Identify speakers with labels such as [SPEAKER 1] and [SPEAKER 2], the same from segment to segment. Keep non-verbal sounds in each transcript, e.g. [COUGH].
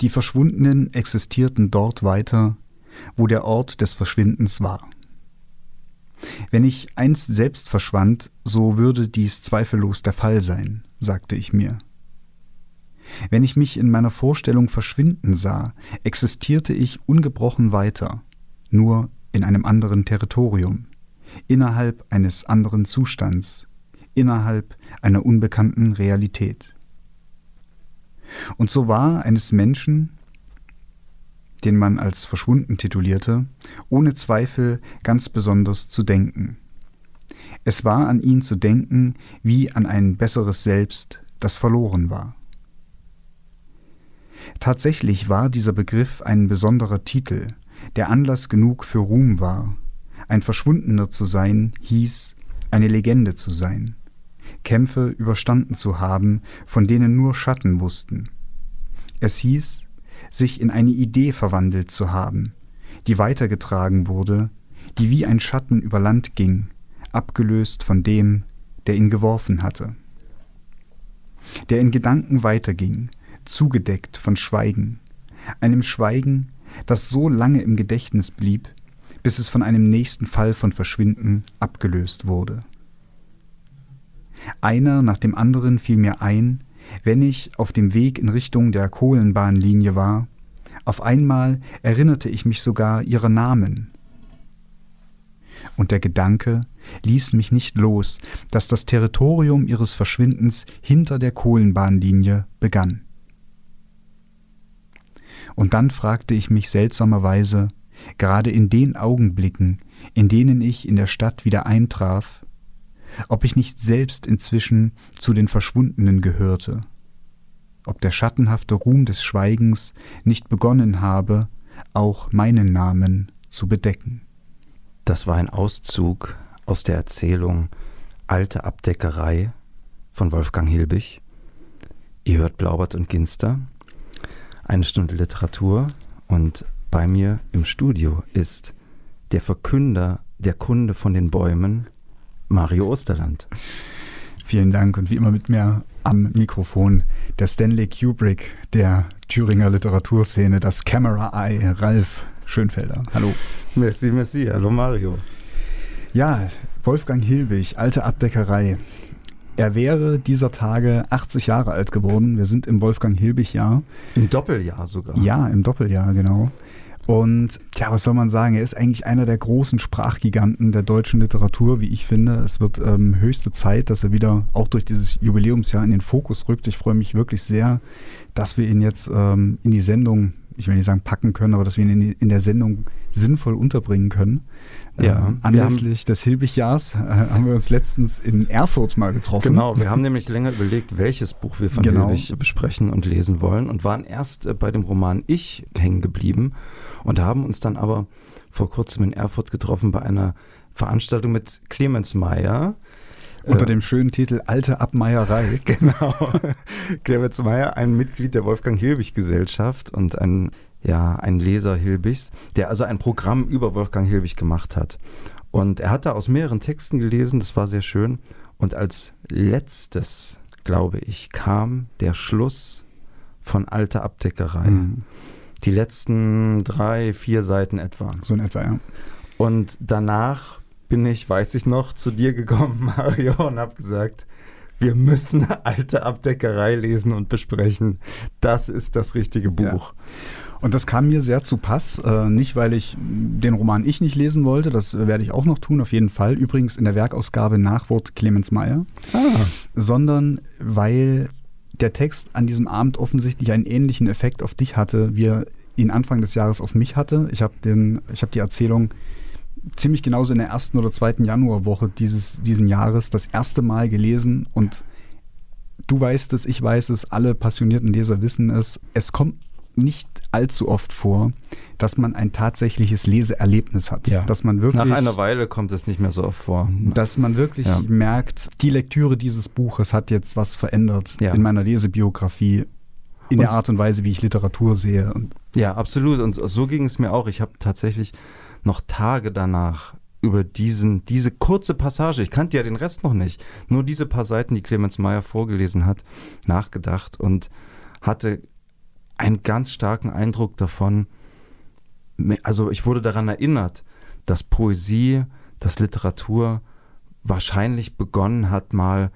[SPEAKER 1] Die Verschwundenen existierten dort weiter, wo der Ort des Verschwindens war. Wenn ich einst selbst verschwand, so würde dies zweifellos der Fall sein, sagte ich mir. Wenn ich mich in meiner Vorstellung verschwinden sah, existierte ich ungebrochen weiter, nur in einem anderen Territorium, innerhalb eines anderen Zustands, innerhalb einer unbekannten Realität. Und so war eines Menschen, den man als verschwunden titulierte, ohne Zweifel ganz besonders zu denken. Es war an ihn zu denken wie an ein besseres Selbst, das verloren war. Tatsächlich war dieser Begriff ein besonderer Titel, der Anlass genug für Ruhm war. Ein Verschwundener zu sein hieß, eine Legende zu sein, Kämpfe überstanden zu haben, von denen nur Schatten wussten. Es hieß, sich in eine Idee verwandelt zu haben, die weitergetragen wurde, die wie ein Schatten über Land ging, abgelöst von dem, der ihn geworfen hatte. Der in Gedanken weiterging, zugedeckt von Schweigen, einem Schweigen, das so lange im Gedächtnis blieb, bis es von einem nächsten Fall von Verschwinden abgelöst wurde. Einer nach dem anderen fiel mir ein, wenn ich auf dem Weg in Richtung der Kohlenbahnlinie war, auf einmal erinnerte ich mich sogar ihrer Namen. Und der Gedanke ließ mich nicht los, dass das Territorium ihres Verschwindens hinter der Kohlenbahnlinie begann. Und dann fragte ich mich seltsamerweise, gerade in den Augenblicken, in denen ich in der Stadt wieder eintraf, ob ich nicht selbst inzwischen zu den Verschwundenen gehörte, ob der schattenhafte Ruhm des Schweigens nicht begonnen habe, auch meinen Namen zu bedecken.
[SPEAKER 2] Das war ein Auszug aus der Erzählung Alte Abdeckerei von Wolfgang Hilbig. Ihr hört Blaubert und Ginster, eine Stunde Literatur und bei mir im Studio ist der Verkünder der Kunde von den Bäumen, Mario Osterland.
[SPEAKER 1] Vielen Dank und wie immer mit mir am Mikrofon der Stanley Kubrick der Thüringer Literaturszene, das Camera Eye, Ralf Schönfelder. Hallo.
[SPEAKER 2] Merci, merci. Hallo Mario.
[SPEAKER 1] Ja, Wolfgang Hilbig, alte Abdeckerei. Er wäre dieser Tage 80 Jahre alt geworden. Wir sind im Wolfgang Hilbig-Jahr.
[SPEAKER 2] Im Doppeljahr sogar.
[SPEAKER 1] Ja, im Doppeljahr, genau. Und ja, was soll man sagen? Er ist eigentlich einer der großen Sprachgiganten der deutschen Literatur, wie ich finde. Es wird ähm, höchste Zeit, dass er wieder auch durch dieses Jubiläumsjahr in den Fokus rückt. Ich freue mich wirklich sehr, dass wir ihn jetzt ähm, in die Sendung, ich will nicht sagen packen können, aber dass wir ihn in, der Sendung sinnvoll unterbringen können. Ja, ähm, anlässlich des Hilbigjahrs äh, haben wir uns letztens in Erfurt mal getroffen.
[SPEAKER 2] Genau, wir haben nämlich länger überlegt, welches Buch wir von genau. Hilbig besprechen und lesen wollen und waren erst äh, bei dem Roman Ich hängen geblieben und haben uns dann aber vor kurzem in Erfurt getroffen bei einer Veranstaltung mit Clemens Meyer.
[SPEAKER 1] Unter dem schönen Titel Alte Abmeierei. [LAUGHS]
[SPEAKER 2] Genau. [LAUGHS] Clemens Meyer, ein Mitglied der Wolfgang Hilbig Gesellschaft und ein ja, ein Leser Hilbigs, der also ein Programm über Wolfgang Hilbig gemacht hat. Und er hat da aus mehreren Texten gelesen, das war sehr schön. Und als letztes, glaube ich, kam der Schluss von Alte Abdeckerei. Mhm. Die letzten drei, vier Seiten etwa.
[SPEAKER 1] So in etwa, ja.
[SPEAKER 2] Und danach bin ich, weiß ich noch, zu dir gekommen, [LAUGHS] Mario, und habe gesagt, wir müssen alte Abdeckerei lesen und besprechen. Das ist das richtige Buch. Ja.
[SPEAKER 1] Und das kam mir sehr zu Pass. Äh, nicht, weil ich den Roman Ich nicht lesen wollte, das werde ich auch noch tun, auf jeden Fall. Übrigens in der Werkausgabe Nachwort Clemens Meyer. Ah. Sondern weil der Text an diesem Abend offensichtlich einen ähnlichen Effekt auf dich hatte, wie er ihn Anfang des Jahres auf mich hatte. Ich habe hab die Erzählung ziemlich genauso in der ersten oder zweiten Januarwoche dieses diesen Jahres das erste Mal gelesen und du weißt es, ich weiß es, alle passionierten Leser wissen es. Es kommt nicht allzu oft vor, dass man ein tatsächliches Leseerlebnis hat.
[SPEAKER 2] Ja.
[SPEAKER 1] Dass man wirklich,
[SPEAKER 2] Nach einer Weile kommt es nicht mehr so oft vor.
[SPEAKER 1] Dass man wirklich ja. merkt, die Lektüre dieses Buches hat jetzt was verändert ja. in meiner Lesebiografie, in und der Art und Weise, wie ich Literatur sehe.
[SPEAKER 2] ja, absolut. Und so ging es mir auch. Ich habe tatsächlich noch Tage danach über diesen, diese kurze Passage, ich kannte ja den Rest noch nicht, nur diese paar Seiten, die Clemens Meyer vorgelesen hat, nachgedacht und hatte einen ganz starken Eindruck davon, also ich wurde daran erinnert, dass Poesie, dass Literatur wahrscheinlich begonnen hat mal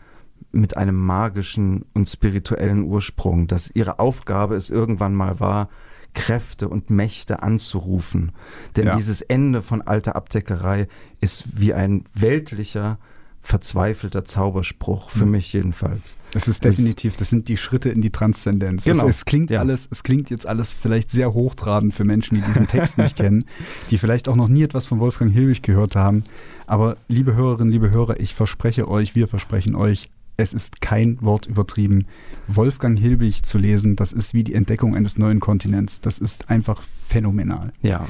[SPEAKER 2] mit einem magischen und spirituellen Ursprung, dass ihre Aufgabe es irgendwann mal war, Kräfte und Mächte anzurufen. Denn ja. dieses Ende von alter Abdeckerei ist wie ein weltlicher, verzweifelter Zauberspruch, für mhm. mich jedenfalls.
[SPEAKER 1] Das ist definitiv, das sind die Schritte in die Transzendenz. Genau. Es, es klingt ja. alles, es klingt jetzt alles vielleicht sehr hochtrabend für Menschen, die diesen Text nicht kennen, [LAUGHS] die vielleicht auch noch nie etwas von Wolfgang Hilbig gehört haben. Aber liebe Hörerinnen, liebe Hörer, ich verspreche euch, wir versprechen euch, es ist kein Wort übertrieben. Wolfgang Hilbig zu lesen, das ist wie die Entdeckung eines neuen Kontinents. Das ist einfach phänomenal.
[SPEAKER 2] Ja.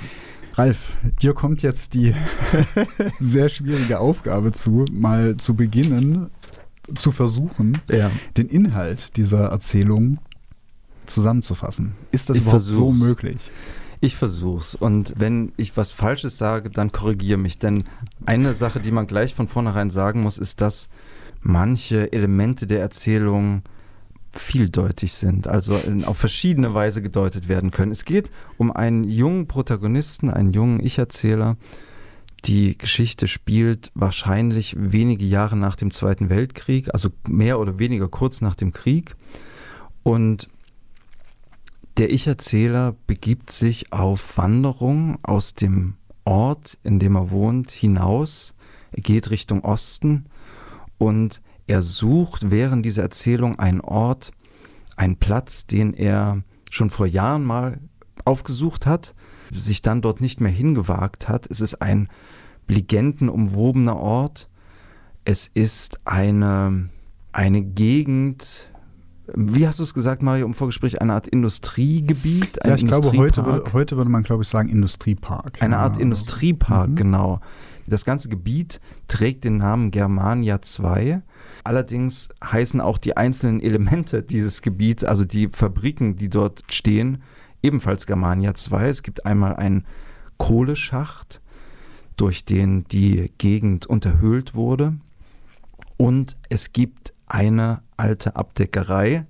[SPEAKER 1] Ralf, dir kommt jetzt die [LAUGHS] sehr schwierige Aufgabe zu, mal zu beginnen, zu versuchen, ja. den Inhalt dieser Erzählung zusammenzufassen. Ist das ich überhaupt versuch's. so möglich?
[SPEAKER 2] Ich versuch's. Und wenn ich was Falsches sage, dann korrigiere mich. Denn eine Sache, die man gleich von vornherein sagen muss, ist, dass manche Elemente der Erzählung vieldeutig sind, also in, auf verschiedene Weise gedeutet werden können. Es geht um einen jungen Protagonisten, einen jungen Ich-Erzähler. Die Geschichte spielt wahrscheinlich wenige Jahre nach dem Zweiten Weltkrieg, also mehr oder weniger kurz nach dem Krieg. Und der Ich-Erzähler begibt sich auf Wanderung aus dem Ort, in dem er wohnt, hinaus. Er geht Richtung Osten und er sucht während dieser Erzählung einen Ort, einen Platz, den er schon vor Jahren mal aufgesucht hat, sich dann dort nicht mehr hingewagt hat. Es ist ein legendenumwobener Ort. Es ist eine, eine Gegend, wie hast du es gesagt, Mario, im Vorgespräch, eine Art Industriegebiet?
[SPEAKER 1] Ein ja, ich glaube, heute würde, heute würde man, glaube ich, sagen Industriepark.
[SPEAKER 2] Eine Art ja, Industriepark, mhm. genau. Das ganze Gebiet trägt den Namen Germania 2. Allerdings heißen auch die einzelnen Elemente dieses Gebiets, also die Fabriken, die dort stehen, ebenfalls Germania 2. Es gibt einmal einen Kohleschacht, durch den die Gegend unterhöhlt wurde. Und es gibt eine alte Abdeckerei,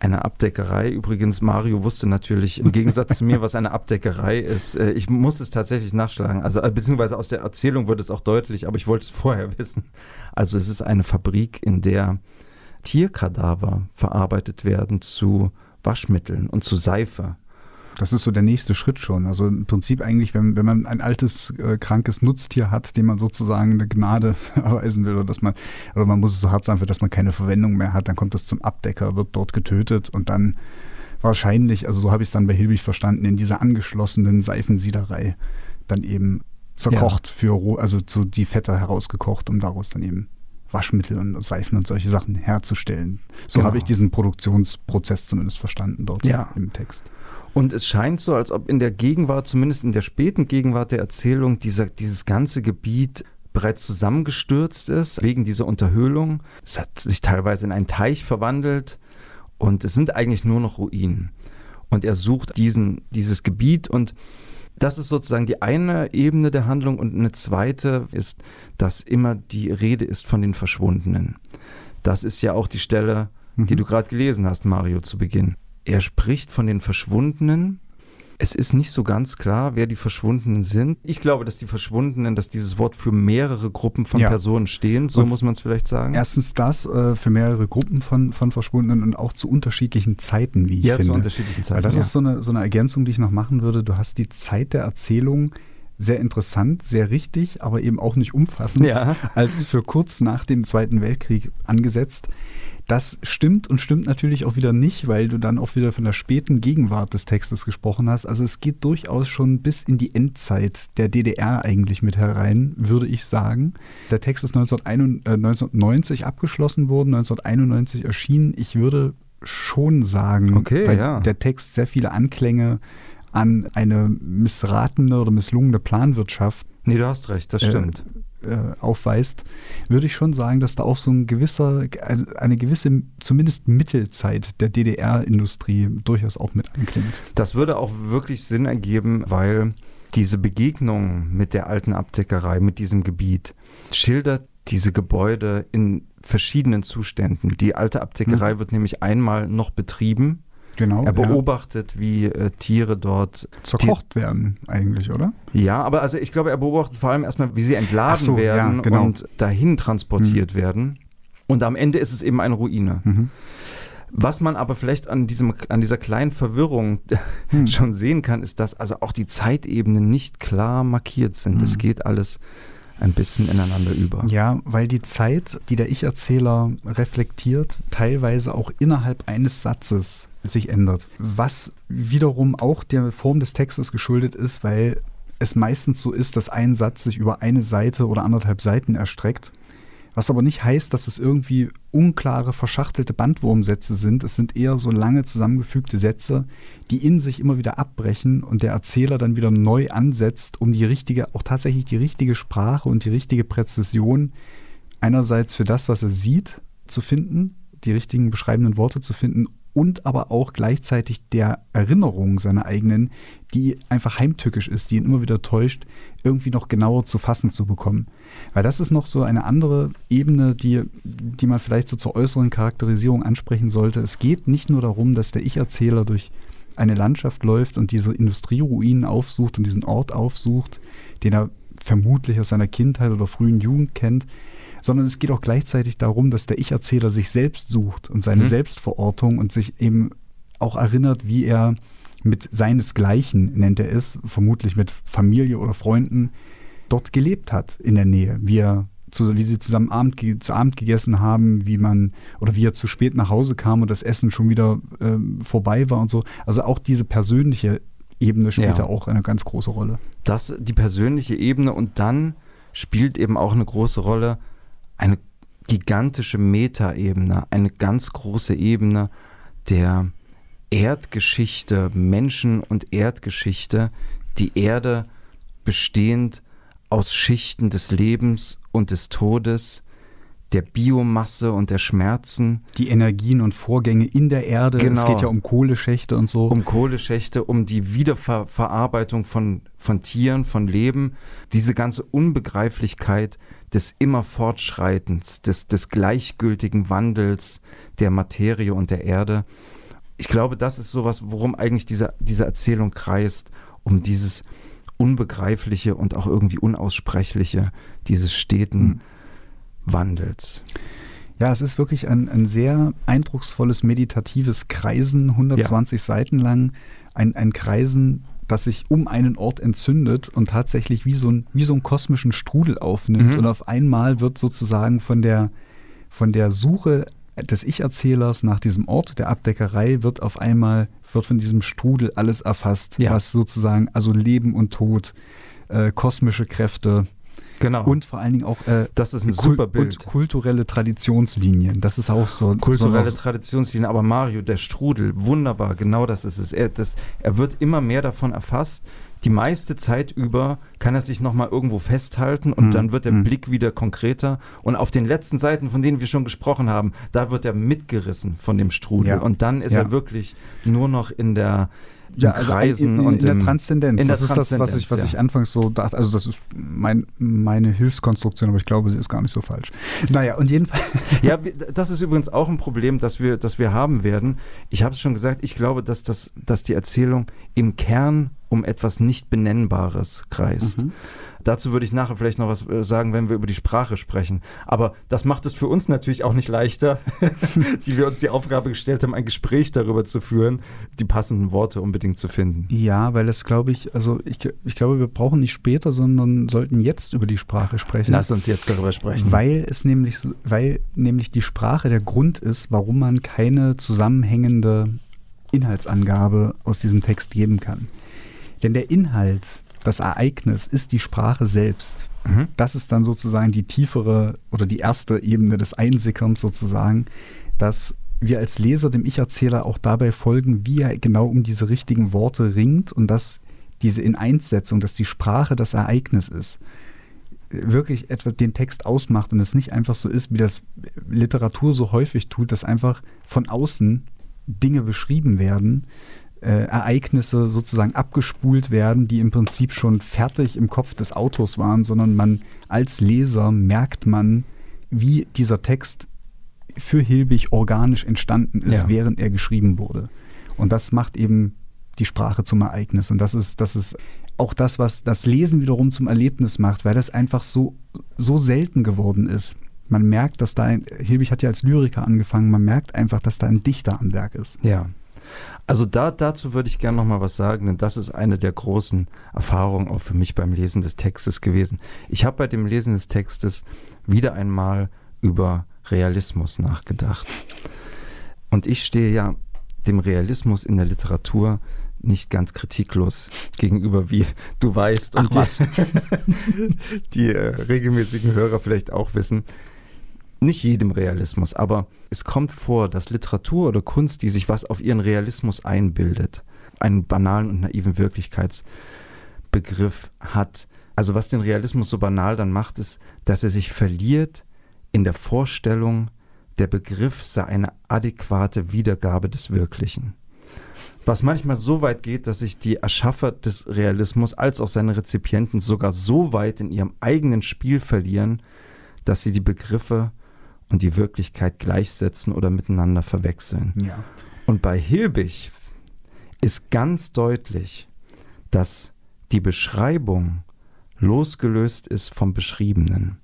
[SPEAKER 2] eine Abdeckerei. Übrigens, Mario wusste natürlich im Gegensatz zu mir, was eine Abdeckerei ist. Äh, ich muss es tatsächlich nachschlagen. Also, äh, beziehungsweise aus der Erzählung wird es auch deutlich, aber ich wollte es vorher [LAUGHS] wissen. Also, es ist eine Fabrik, in der Tierkadaver verarbeitet werden zu Waschmitteln und zu Seife.
[SPEAKER 1] Das ist so der nächste Schritt schon. Also im Prinzip eigentlich, wenn, wenn man ein altes, äh, krankes Nutztier hat, dem man sozusagen eine Gnade [LAUGHS] erweisen will, oder dass man, oder man muss es so hart sein, für dass man keine Verwendung mehr hat, dann kommt das zum Abdecker, wird dort getötet und dann wahrscheinlich, also so habe ich es dann bei Hilbig verstanden, in dieser angeschlossenen Seifensiederei dann eben zerkocht ja. für, also so die Fette herausgekocht, um daraus dann eben Waschmittel und Seifen und solche Sachen herzustellen. So genau. habe ich diesen Produktionsprozess zumindest verstanden dort ja. im Text.
[SPEAKER 2] Und es scheint so, als ob in der Gegenwart, zumindest in der späten Gegenwart der Erzählung, dieser, dieses ganze Gebiet bereits zusammengestürzt ist wegen dieser Unterhöhlung. Es hat sich teilweise in einen Teich verwandelt und es sind eigentlich nur noch Ruinen. Und er sucht diesen, dieses Gebiet und das ist sozusagen die eine Ebene der Handlung und eine zweite ist, dass immer die Rede ist von den Verschwundenen. Das ist ja auch die Stelle, die mhm. du gerade gelesen hast, Mario, zu Beginn. Er spricht von den Verschwundenen. Es ist nicht so ganz klar, wer die Verschwundenen sind. Ich glaube, dass die Verschwundenen, dass dieses Wort für mehrere Gruppen von ja. Personen stehen, so und muss man es vielleicht sagen.
[SPEAKER 1] Erstens das, äh, für mehrere Gruppen von, von Verschwundenen und auch zu unterschiedlichen Zeiten, wie ich ja, finde. Ja, zu
[SPEAKER 2] unterschiedlichen Zeiten.
[SPEAKER 1] Weil das
[SPEAKER 2] ja.
[SPEAKER 1] ist so eine, so eine Ergänzung, die ich noch machen würde. Du hast die Zeit der Erzählung sehr interessant, sehr richtig, aber eben auch nicht umfassend, ja. als für kurz nach dem Zweiten Weltkrieg angesetzt. Das stimmt und stimmt natürlich auch wieder nicht, weil du dann auch wieder von der späten Gegenwart des Textes gesprochen hast. Also es geht durchaus schon bis in die Endzeit der DDR eigentlich mit herein, würde ich sagen. Der Text ist 1990 äh, abgeschlossen worden, 1991 erschienen. Ich würde schon sagen,
[SPEAKER 2] okay, weil ja.
[SPEAKER 1] der Text sehr viele Anklänge an eine missratene oder misslungene Planwirtschaft.
[SPEAKER 2] Nee, du hast recht, das äh, stimmt.
[SPEAKER 1] Äh, äh, aufweist, würde ich schon sagen, dass da auch so ein gewisser, eine gewisse, zumindest Mittelzeit der DDR-Industrie durchaus auch mit anklingt.
[SPEAKER 2] Das würde auch wirklich Sinn ergeben, weil diese Begegnung mit der alten Abdeckerei, mit diesem Gebiet, schildert diese Gebäude in verschiedenen Zuständen. Die alte Abdeckerei mhm. wird nämlich einmal noch betrieben
[SPEAKER 1] Genau.
[SPEAKER 2] Er beobachtet, ja. wie äh, Tiere dort
[SPEAKER 1] zerkocht werden, eigentlich, oder?
[SPEAKER 2] Ja, aber also ich glaube, er beobachtet vor allem erstmal, wie sie entladen so, werden
[SPEAKER 1] ja, genau.
[SPEAKER 2] und dahin transportiert mhm. werden. Und am Ende ist es eben eine Ruine. Mhm. Was man aber vielleicht an, diesem, an dieser kleinen Verwirrung [LAUGHS] hm. schon sehen kann, ist, dass also auch die Zeitebenen nicht klar markiert sind. Es hm. geht alles ein bisschen ineinander über.
[SPEAKER 1] Ja, weil die Zeit, die der Ich-Erzähler reflektiert, teilweise auch innerhalb eines Satzes sich ändert. Was wiederum auch der Form des Textes geschuldet ist, weil es meistens so ist, dass ein Satz sich über eine Seite oder anderthalb Seiten erstreckt was aber nicht heißt, dass es irgendwie unklare, verschachtelte Bandwurmsätze sind. Es sind eher so lange zusammengefügte Sätze, die in sich immer wieder abbrechen und der Erzähler dann wieder neu ansetzt, um die richtige, auch tatsächlich die richtige Sprache und die richtige Präzision einerseits für das, was er sieht, zu finden, die richtigen beschreibenden Worte zu finden und aber auch gleichzeitig der Erinnerung seiner eigenen, die einfach heimtückisch ist, die ihn immer wieder täuscht, irgendwie noch genauer zu fassen zu bekommen. Weil das ist noch so eine andere Ebene, die, die man vielleicht so zur äußeren Charakterisierung ansprechen sollte. Es geht nicht nur darum, dass der Ich-Erzähler durch eine Landschaft läuft und diese Industrieruinen aufsucht und diesen Ort aufsucht, den er vermutlich aus seiner Kindheit oder frühen Jugend kennt, sondern es geht auch gleichzeitig darum, dass der Ich-Erzähler sich selbst sucht und seine mhm. Selbstverortung und sich eben auch erinnert, wie er mit seinesgleichen, nennt er es, vermutlich mit Familie oder Freunden, dort gelebt hat in der Nähe, wie er zu, wie sie zusammen Abend, zu Abend gegessen haben, wie man oder wie er zu spät nach Hause kam und das Essen schon wieder äh, vorbei war und so. Also auch diese persönliche Ebene spielt ja. auch eine ganz große Rolle.
[SPEAKER 2] Das, die persönliche Ebene und dann spielt eben auch eine große Rolle, eine gigantische Metaebene, eine ganz große Ebene der Erdgeschichte, Menschen und Erdgeschichte, die Erde bestehend aus Schichten des Lebens und des Todes, der Biomasse und der Schmerzen.
[SPEAKER 1] Die Energien und Vorgänge in der Erde.
[SPEAKER 2] Genau.
[SPEAKER 1] Es geht ja um Kohleschächte und so.
[SPEAKER 2] Um Kohleschächte, um die Wiederverarbeitung von, von Tieren, von Leben. Diese ganze Unbegreiflichkeit des immer Fortschreitens, des, des gleichgültigen Wandels der Materie und der Erde. Ich glaube, das ist sowas, worum eigentlich diese, diese Erzählung kreist, um dieses Unbegreifliche und auch irgendwie Unaussprechliche dieses steten mhm. Wandels.
[SPEAKER 1] Ja, es ist wirklich ein, ein sehr eindrucksvolles meditatives Kreisen, 120 ja. Seiten lang. Ein, ein Kreisen, das sich um einen Ort entzündet und tatsächlich wie so, ein, wie so einen kosmischen Strudel aufnimmt. Mhm. Und auf einmal wird sozusagen von der, von der Suche des Ich-Erzählers nach diesem Ort der Abdeckerei wird auf einmal, wird von diesem Strudel alles erfasst, ja. was sozusagen, also Leben und Tod, äh, kosmische Kräfte,
[SPEAKER 2] Genau.
[SPEAKER 1] Und vor allen Dingen auch
[SPEAKER 2] äh, das ist ein super Bild.
[SPEAKER 1] Und kulturelle Traditionslinien. Das ist auch so.
[SPEAKER 2] Kulturelle so Traditionslinien. Aber Mario, der Strudel, wunderbar, genau das ist es. Er, das, er wird immer mehr davon erfasst. Die meiste Zeit über kann er sich nochmal irgendwo festhalten und mhm. dann wird der mhm. Blick wieder konkreter. Und auf den letzten Seiten, von denen wir schon gesprochen haben, da wird er mitgerissen von dem Strudel. Ja. Und dann ist ja. er wirklich nur noch in der,
[SPEAKER 1] ja, also Kreisen in, in, und in der Transzendenz. In das ist das, was ich, was ja. ich anfangs so dachte. Also das ist mein, meine Hilfskonstruktion, aber ich glaube, sie ist gar nicht so falsch. Naja, und jedenfalls. [LAUGHS]
[SPEAKER 2] ja, das ist übrigens auch ein Problem, das wir, das wir haben werden. Ich habe es schon gesagt, ich glaube, dass, das, dass die Erzählung im Kern um etwas nicht Benennbares kreist. Mhm. Dazu würde ich nachher vielleicht noch was äh, sagen, wenn wir über die Sprache sprechen. Aber das macht es für uns natürlich auch nicht leichter, [LAUGHS] die wir uns die Aufgabe gestellt haben, ein Gespräch darüber zu führen, die passenden Worte unbedingt zu finden.
[SPEAKER 1] Ja, weil das glaube ich, also ich, ich glaube, wir brauchen nicht später, sondern sollten jetzt über die Sprache sprechen.
[SPEAKER 2] Lass uns jetzt darüber sprechen.
[SPEAKER 1] Weil es nämlich, weil nämlich die Sprache der Grund ist, warum man keine zusammenhängende Inhaltsangabe aus diesem Text geben kann. Denn der Inhalt das Ereignis ist die Sprache selbst. Mhm. Das ist dann sozusagen die tiefere oder die erste Ebene des Einsickerns sozusagen, dass wir als Leser dem Ich-Erzähler auch dabei folgen, wie er genau um diese richtigen Worte ringt und dass diese Ineinssetzung, dass die Sprache das Ereignis ist, wirklich etwa den Text ausmacht und es nicht einfach so ist, wie das Literatur so häufig tut, dass einfach von außen Dinge beschrieben werden, Ereignisse sozusagen abgespult werden, die im Prinzip schon fertig im Kopf des Autors waren, sondern man als Leser merkt man, wie dieser Text für Hilbig organisch entstanden ist, ja. während er geschrieben wurde. Und das macht eben die Sprache zum Ereignis. Und das ist, das ist auch das, was das Lesen wiederum zum Erlebnis macht, weil das einfach so, so selten geworden ist. Man merkt, dass da ein, Hilbig hat ja als Lyriker angefangen, man merkt einfach, dass da ein Dichter am Werk ist.
[SPEAKER 2] Ja. Also da, dazu würde ich gerne noch mal was sagen, denn das ist eine der großen Erfahrungen auch für mich beim Lesen des Textes gewesen. Ich habe bei dem Lesen des Textes wieder einmal über Realismus nachgedacht. Und ich stehe ja dem Realismus in der Literatur nicht ganz kritiklos gegenüber, wie du weißt
[SPEAKER 1] und Ach,
[SPEAKER 2] die, [LAUGHS] die äh, regelmäßigen Hörer vielleicht auch wissen. Nicht jedem Realismus, aber es kommt vor, dass Literatur oder Kunst, die sich was auf ihren Realismus einbildet, einen banalen und naiven Wirklichkeitsbegriff hat. Also was den Realismus so banal dann macht, ist, dass er sich verliert in der Vorstellung, der Begriff sei eine adäquate Wiedergabe des Wirklichen was manchmal so weit geht, dass sich die Erschaffer des Realismus als auch seine Rezipienten sogar so weit in ihrem eigenen Spiel verlieren, dass sie die Begriffe und die Wirklichkeit gleichsetzen oder miteinander verwechseln.
[SPEAKER 1] Ja.
[SPEAKER 2] Und bei Hilbig ist ganz deutlich, dass die Beschreibung losgelöst ist vom Beschriebenen.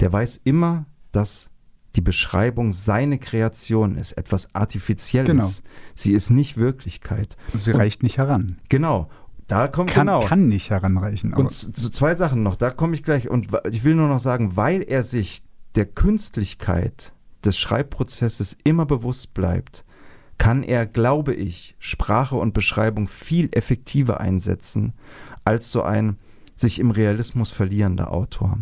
[SPEAKER 2] Der weiß immer, dass die Beschreibung seine Kreation ist, etwas Artifizielles. Genau. Sie ist nicht Wirklichkeit.
[SPEAKER 1] Sie Und, reicht nicht heran.
[SPEAKER 2] Genau. Da kommt
[SPEAKER 1] kann,
[SPEAKER 2] genau.
[SPEAKER 1] kann nicht heranreichen.
[SPEAKER 2] Und zu, zu zwei Sachen noch, da komme ich gleich. Und ich will nur noch sagen, weil er sich der Künstlichkeit des Schreibprozesses immer bewusst bleibt, kann er, glaube ich, Sprache und Beschreibung viel effektiver einsetzen als so ein sich im Realismus verlierender Autor.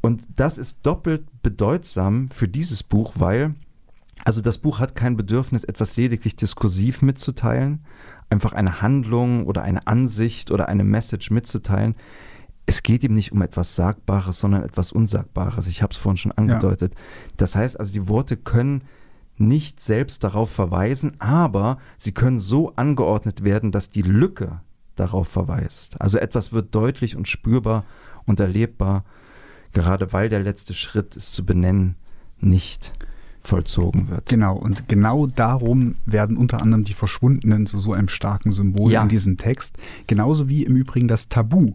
[SPEAKER 2] Und das ist doppelt bedeutsam für dieses Buch, weil, also das Buch hat kein Bedürfnis, etwas lediglich diskursiv mitzuteilen, einfach eine Handlung oder eine Ansicht oder eine Message mitzuteilen. Es geht ihm nicht um etwas Sagbares, sondern etwas Unsagbares. Ich habe es vorhin schon angedeutet. Ja. Das heißt also, die Worte können nicht selbst darauf verweisen, aber sie können so angeordnet werden, dass die Lücke darauf verweist. Also etwas wird deutlich und spürbar und erlebbar gerade weil der letzte Schritt, es zu benennen, nicht vollzogen wird.
[SPEAKER 1] Genau, und genau darum werden unter anderem die Verschwundenen zu so einem starken Symbol ja. in diesem Text. Genauso wie im Übrigen das Tabu,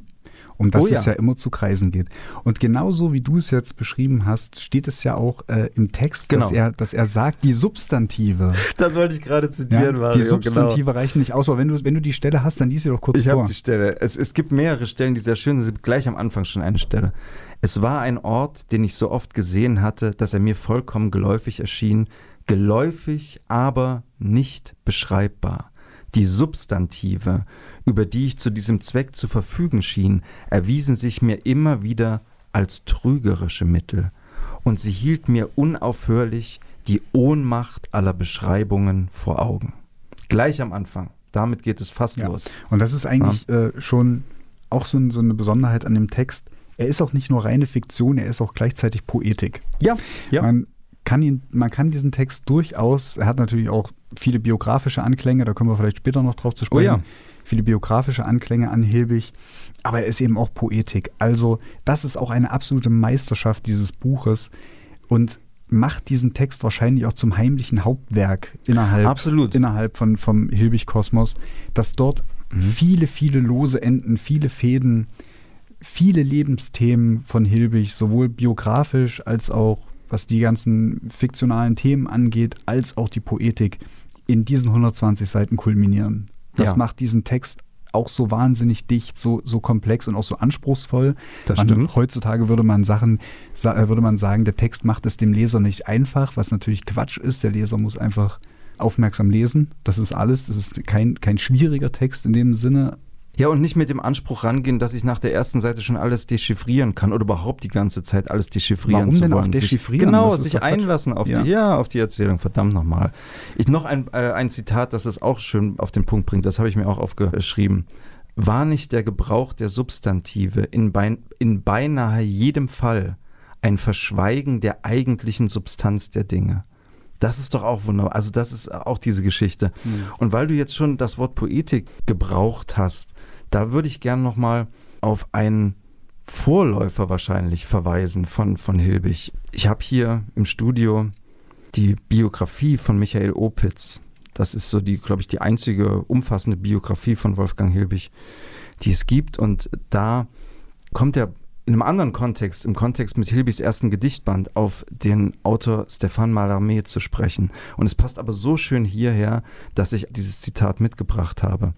[SPEAKER 1] um das oh ja. es ja immer zu kreisen geht. Und genauso wie du es jetzt beschrieben hast, steht es ja auch äh, im Text, genau. dass, er, dass er sagt, die Substantive. [LAUGHS]
[SPEAKER 2] Das wollte ich gerade zitieren,
[SPEAKER 1] ja, Die Substantive genau. reichen nicht aus, aber wenn du, wenn du die Stelle hast, dann lies sie doch kurz
[SPEAKER 2] ich
[SPEAKER 1] vor. Ich
[SPEAKER 2] habe die Stelle. Es, es gibt mehrere Stellen, die sehr schön sind. Gleich am Anfang schon eine Stelle. Es war ein Ort, den ich so oft gesehen hatte, dass er mir vollkommen geläufig erschien, geläufig, aber nicht beschreibbar. Die Substantive, über die ich zu diesem Zweck zu verfügen schien, erwiesen sich mir immer wieder als trügerische Mittel, und sie hielt mir unaufhörlich die Ohnmacht aller Beschreibungen vor Augen. Gleich am Anfang. Damit geht es fast ja. los.
[SPEAKER 1] Und das ist eigentlich ja. äh, schon auch so, so eine Besonderheit an dem Text er ist auch nicht nur reine Fiktion, er ist auch gleichzeitig Poetik.
[SPEAKER 2] Ja, ja.
[SPEAKER 1] Man kann, ihn, man kann diesen Text durchaus, er hat natürlich auch viele biografische Anklänge, da kommen wir vielleicht später noch drauf zu sprechen. Oh ja. Viele biografische Anklänge an Hilbig, aber er ist eben auch Poetik. Also, das ist auch eine absolute Meisterschaft dieses Buches und macht diesen Text wahrscheinlich auch zum heimlichen Hauptwerk innerhalb,
[SPEAKER 2] Absolut.
[SPEAKER 1] innerhalb von, vom Hilbig-Kosmos, dass dort mhm. viele, viele lose Enden, viele Fäden viele Lebensthemen von Hilbig, sowohl biografisch als auch was die ganzen fiktionalen Themen angeht, als auch die Poetik in diesen 120 Seiten kulminieren. Das ja. macht diesen Text auch so wahnsinnig dicht, so, so komplex und auch so anspruchsvoll.
[SPEAKER 2] Das man, stimmt.
[SPEAKER 1] Heutzutage würde man, Sachen, äh, würde man sagen, der Text macht es dem Leser nicht einfach, was natürlich Quatsch ist. Der Leser muss einfach aufmerksam lesen. Das ist alles. Das ist kein, kein schwieriger Text in dem Sinne,
[SPEAKER 2] ja, und nicht mit dem Anspruch rangehen, dass ich nach der ersten Seite schon alles dechiffrieren kann oder überhaupt die ganze Zeit alles dechiffrieren
[SPEAKER 1] Warum
[SPEAKER 2] zu
[SPEAKER 1] denn
[SPEAKER 2] wollen.
[SPEAKER 1] Auch dechiffrieren?
[SPEAKER 2] Genau, sich, genau, sich einlassen auf ja. die, ja, auf die Erzählung. Verdammt nochmal. Ich noch ein, äh, ein Zitat, das es auch schön auf den Punkt bringt, das habe ich mir auch aufgeschrieben. War nicht der Gebrauch der Substantive in, bein, in beinahe jedem Fall ein Verschweigen der eigentlichen Substanz der Dinge? Das ist doch auch wunderbar. Also das ist auch diese Geschichte. Mhm. Und weil du jetzt schon das Wort Poetik gebraucht hast, da würde ich gerne nochmal auf einen Vorläufer wahrscheinlich verweisen von, von Hilbig. Ich habe hier im Studio die Biografie von Michael Opitz. Das ist so die, glaube ich, die einzige umfassende Biografie von Wolfgang Hilbig, die es gibt. Und da kommt er in einem anderen Kontext, im Kontext mit Hilbigs ersten Gedichtband, auf den Autor Stefan Mallarmé zu sprechen. Und es passt aber so schön hierher, dass ich dieses Zitat mitgebracht habe.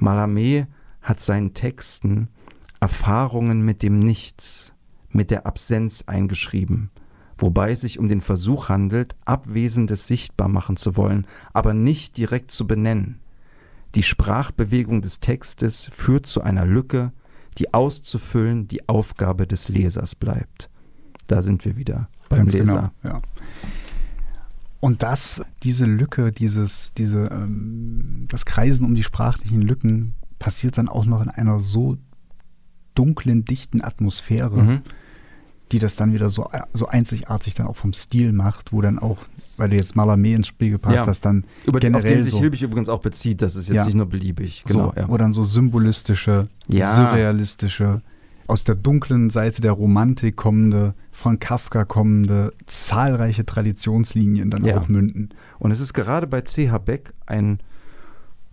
[SPEAKER 2] Mallarmé hat seinen Texten Erfahrungen mit dem Nichts, mit der Absenz eingeschrieben, wobei es sich um den Versuch handelt, Abwesendes sichtbar machen zu wollen, aber nicht direkt zu benennen. Die Sprachbewegung des Textes führt zu einer Lücke, die auszufüllen die Aufgabe des Lesers bleibt. Da sind wir wieder beim Ganz genau, Leser.
[SPEAKER 1] Genau, ja. Und das, diese Lücke, dieses, diese, ähm, das Kreisen um die sprachlichen Lücken passiert dann auch noch in einer so dunklen, dichten Atmosphäre, mhm. die das dann wieder so, so einzigartig dann auch vom Stil macht, wo dann auch, weil du jetzt Malamé ins Spiel gebracht ja. hast, dann
[SPEAKER 2] Über
[SPEAKER 1] den,
[SPEAKER 2] auf den sich so, Hilbig übrigens auch bezieht, das ist jetzt ja. nicht nur beliebig.
[SPEAKER 1] Genau, so, ja. Wo dann so symbolistische, surrealistische, aus der dunklen Seite der Romantik kommende, von Kafka kommende, zahlreiche Traditionslinien dann auch münden.
[SPEAKER 2] Und es ist gerade bei C.H. Beck ein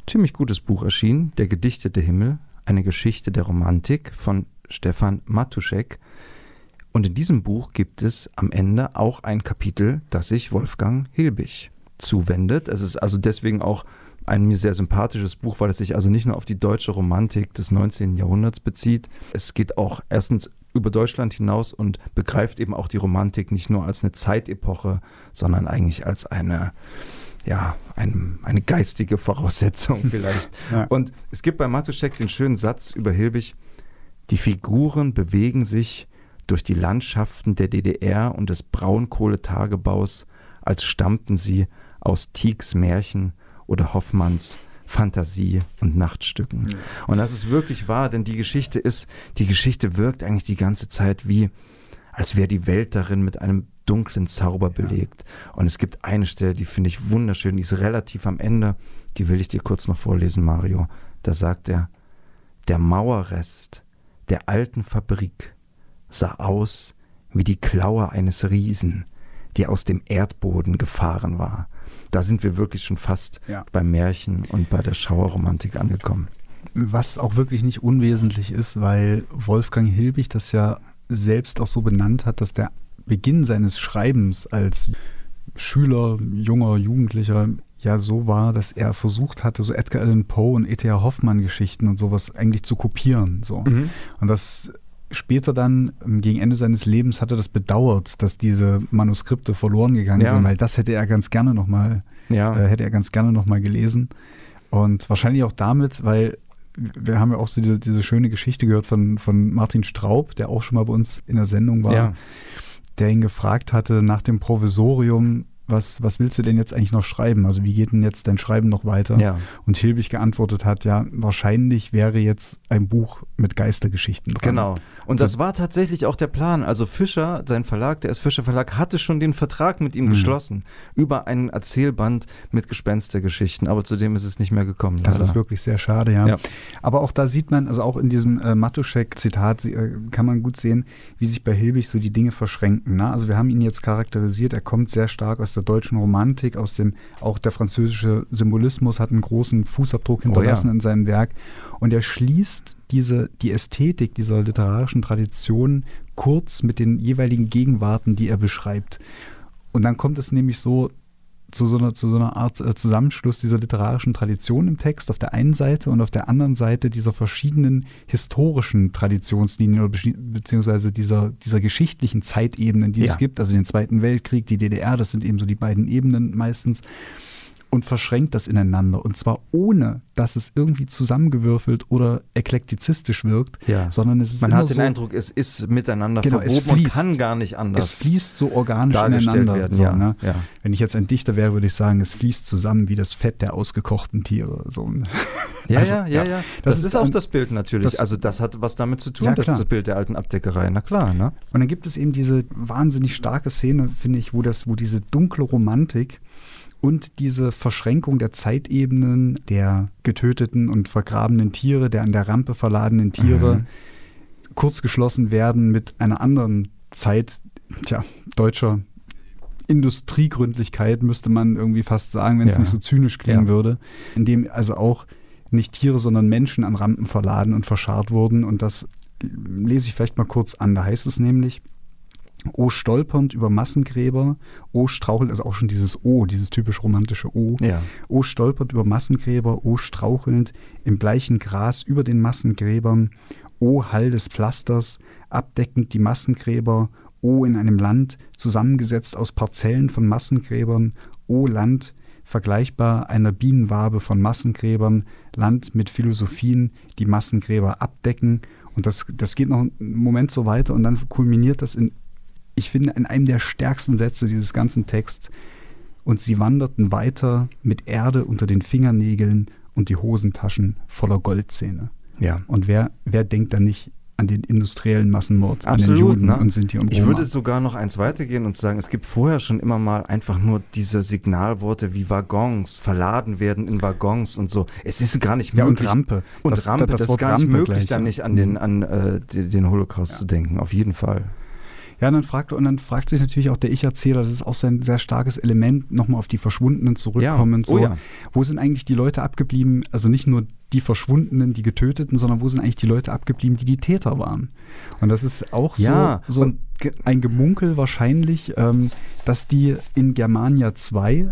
[SPEAKER 2] ziemlich gutes Buch erschienen, Der gedichtete Himmel, eine Geschichte der Romantik von Stefan Matuschek. Und in diesem Buch gibt es am Ende auch ein Kapitel, das sich Wolfgang Hilbig zuwendet. Es ist also deswegen auch ein mir sehr sympathisches Buch, weil es sich also nicht nur auf die deutsche Romantik des 19. Jahrhunderts bezieht. Es geht auch erstens über Deutschland hinaus und begreift eben auch die Romantik nicht nur als eine Zeitepoche, sondern eigentlich als eine ja, ein, eine geistige Voraussetzung [LAUGHS] vielleicht. ja. Und es gibt bei Matuschek den schönen Satz über Hilbig, die Figuren bewegen sich durch die Landschaften der DDR und des Braunkohletagebaus, als stammten sie aus Tiegs Märchen oder Hoffmanns Fantasie und Nachtstücken. Ja. Und das ist wirklich wahr, denn die Geschichte ist, die Geschichte wirkt eigentlich die ganze Zeit wie, als wäre die Welt darin mit einem dunklen Zauber belegt. Und es gibt eine Stelle, die finde ich wunderschön, die ist relativ am Ende, die will ich dir kurz noch vorlesen, Mario. Da sagt er, der Mauerrest der alten Fabrik sah aus wie die Klaue eines Riesen, die aus dem Erdboden gefahren war. Da sind wir wirklich schon fast ja. beim Märchen und bei der Schauerromantik angekommen.
[SPEAKER 1] Was auch wirklich nicht unwesentlich ist, weil Wolfgang Hilbig das ja selbst auch so benannt hat, dass der Beginn seines Schreibens als Schüler, junger Jugendlicher ja so war, dass er versucht hatte, so Edgar Allan Poe und E.T.A. Hoffmann Geschichten und sowas eigentlich zu kopieren. So. Mhm. Und das später dann, ähm, gegen Ende seines Lebens, hat er das bedauert, dass diese Manuskripte verloren gegangen ja. sind, weil das hätte er ganz gerne nochmal, ja. äh, hätte er ganz gerne nochmal gelesen. Und wahrscheinlich auch damit, weil wir haben ja auch so diese, diese schöne Geschichte gehört von, von Martin Straub, der auch schon mal bei uns in der Sendung war. Ja der ihn gefragt hatte nach dem Provisorium, was, was willst du denn jetzt eigentlich noch schreiben? Also wie geht denn jetzt dein Schreiben noch weiter?
[SPEAKER 2] Ja.
[SPEAKER 1] Und Hilbig geantwortet hat, ja, wahrscheinlich wäre jetzt ein Buch mit Geistergeschichten dran.
[SPEAKER 2] Genau. Und das war tatsächlich auch der Plan. Also Fischer, sein Verlag, der S. Fischer Verlag, hatte schon den Vertrag mit ihm mhm. geschlossen über einen Erzählband mit Gespenstergeschichten. Aber zu dem ist es nicht mehr gekommen.
[SPEAKER 1] Das ist wirklich sehr schade, ja. ja. Aber auch da sieht man, also auch in diesem äh, Matuschek-Zitat äh, kann man gut sehen, wie sich bei Hilbig so die Dinge verschränken. Ne? Also wir haben ihn jetzt charakterisiert, er kommt sehr stark aus der deutschen Romantik, aus dem, auch der französische Symbolismus hat einen großen Fußabdruck hinterlassen oh ja. in seinem Werk. Und er schließt diese, die Ästhetik dieser literarischen Tradition kurz mit den jeweiligen Gegenwarten, die er beschreibt. Und dann kommt es nämlich so, zu so einer, zu so einer Art äh, Zusammenschluss dieser literarischen Tradition im Text auf der einen Seite und auf der anderen Seite dieser verschiedenen historischen Traditionslinien oder beziehungsweise dieser, dieser geschichtlichen Zeitebenen, die ja. es gibt. Also den Zweiten Weltkrieg, die DDR, das sind eben so die beiden Ebenen meistens und verschränkt das ineinander. Und zwar ohne, dass es irgendwie zusammengewürfelt oder eklektizistisch wirkt,
[SPEAKER 2] ja.
[SPEAKER 1] sondern es ist
[SPEAKER 2] Man hat den so, Eindruck, es ist miteinander
[SPEAKER 1] genau,
[SPEAKER 2] verwoben
[SPEAKER 1] fließt,
[SPEAKER 2] und kann gar nicht anders.
[SPEAKER 1] Es fließt so organisch ineinander.
[SPEAKER 2] Werden, so, ja, ne?
[SPEAKER 1] ja. Wenn ich jetzt ein Dichter wäre, würde ich sagen, es fließt zusammen wie das Fett der ausgekochten Tiere. So.
[SPEAKER 2] Ja, also, ja, ja, ja. Das, das ist, ist auch das Bild natürlich. Das, also das hat was damit zu tun, das ist das Bild der alten Abdeckerei. Na klar, ne?
[SPEAKER 1] Und dann gibt es eben diese wahnsinnig starke Szene, finde ich, wo das, wo diese dunkle Romantik und diese Verschränkung der Zeitebenen der getöteten und vergrabenen Tiere, der an der Rampe verladenen Tiere, mhm. kurz geschlossen werden mit einer anderen Zeit tja, deutscher Industriegründlichkeit, müsste man irgendwie fast sagen, wenn es
[SPEAKER 2] Ja.
[SPEAKER 1] nicht so zynisch klingen
[SPEAKER 2] Ja.
[SPEAKER 1] würde, in dem also auch nicht Tiere, sondern Menschen an Rampen verladen und verscharrt wurden. Und das lese ich vielleicht mal kurz an. Da heißt es nämlich, O stolpernd über Massengräber, O strauchelt, also auch schon dieses O, dieses typisch romantische O.
[SPEAKER 2] Ja.
[SPEAKER 1] O stolpert über Massengräber, O strauchelnd im bleichen Gras über den Massengräbern, O Hall des Pflasters, abdeckend die Massengräber, O in einem Land, zusammengesetzt aus Parzellen von Massengräbern, O Land, vergleichbar einer Bienenwabe von Massengräbern, Land mit Philosophien, die Massengräber abdecken. Und das, das geht noch einen Moment so weiter und dann kulminiert das in, ich finde, in einem der stärksten Sätze dieses ganzen Texts. Und sie wanderten weiter mit Erde unter den Fingernägeln und die Hosentaschen voller Goldzähne.
[SPEAKER 2] Ja.
[SPEAKER 1] Und wer, wer denkt da nicht an den industriellen Massenmord an den
[SPEAKER 2] Absolut,
[SPEAKER 1] Juden
[SPEAKER 2] ne?
[SPEAKER 1] und Sinti und
[SPEAKER 2] Ich
[SPEAKER 1] Roma?
[SPEAKER 2] würde sogar noch eins weitergehen und sagen, es gibt vorher schon immer mal einfach nur diese Signalworte wie Waggons, verladen werden in Waggons und so. Es ist gar nicht
[SPEAKER 1] ja, und
[SPEAKER 2] möglich.
[SPEAKER 1] Rampe.
[SPEAKER 2] Und
[SPEAKER 1] Das-
[SPEAKER 2] Rampe, das,
[SPEAKER 1] das
[SPEAKER 2] ist
[SPEAKER 1] Wort
[SPEAKER 2] gar nicht
[SPEAKER 1] Rampe
[SPEAKER 2] möglich,
[SPEAKER 1] gleich,
[SPEAKER 2] dann
[SPEAKER 1] ja.
[SPEAKER 2] nicht an den,
[SPEAKER 1] Mhm.
[SPEAKER 2] an, äh, den Holocaust
[SPEAKER 1] Ja.
[SPEAKER 2] zu denken. Auf jeden Fall.
[SPEAKER 1] Ja, und dann fragt, und dann fragt sich natürlich auch der Ich-Erzähler, das ist auch so ein sehr starkes Element, nochmal auf die Verschwundenen zurückkommen.
[SPEAKER 2] Ja.
[SPEAKER 1] So,
[SPEAKER 2] Oh ja.
[SPEAKER 1] Wo sind eigentlich die Leute abgeblieben, also nicht nur die Verschwundenen, die Getöteten, sondern wo sind eigentlich die Leute abgeblieben, die die Täter waren? Und das ist auch
[SPEAKER 2] Ja,
[SPEAKER 1] so, so ein Gemunkel wahrscheinlich, ähm, dass die in Germania 2,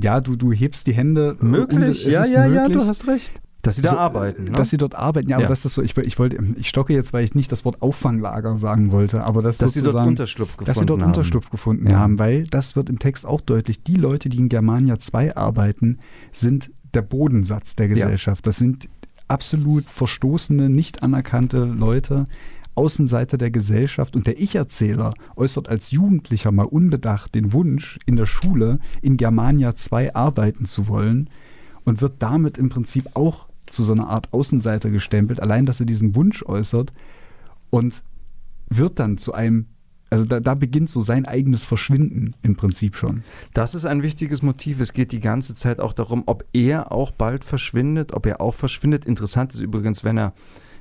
[SPEAKER 1] ja, du, du hebst die Hände. äh,
[SPEAKER 2] Möglich, ja, ja, ja,
[SPEAKER 1] möglich.
[SPEAKER 2] du hast recht. Dass sie da
[SPEAKER 1] So,
[SPEAKER 2] arbeiten. Ne?
[SPEAKER 1] Dass sie dort arbeiten, ja, aber
[SPEAKER 2] Ja.
[SPEAKER 1] das ist so, ich, ich wollte, ich stocke jetzt, weil ich nicht das Wort Auffanglager sagen wollte, aber das
[SPEAKER 2] dass sie dort Unterschlupf gefunden
[SPEAKER 1] dass sie dort
[SPEAKER 2] haben.
[SPEAKER 1] Unterschlupf gefunden
[SPEAKER 2] Ja.
[SPEAKER 1] haben, weil das wird im Text auch deutlich. Die Leute, die in Germania 2 arbeiten, sind der Bodensatz der Gesellschaft. Das sind absolut verstoßene, nicht anerkannte Leute, Außenseiter der Gesellschaft. Und der Ich-Erzähler äußert als Jugendlicher mal unbedacht den Wunsch, in der Schule in Germania 2 arbeiten zu wollen und wird damit im Prinzip auch zu so einer Art Außenseiter gestempelt, allein dass er diesen Wunsch äußert und wird dann zu einem, also da, da beginnt so sein eigenes Verschwinden im Prinzip schon.
[SPEAKER 2] Das ist ein wichtiges Motiv. Es geht die ganze Zeit auch darum, ob er auch bald verschwindet, ob er auch verschwindet. Interessant ist übrigens, wenn er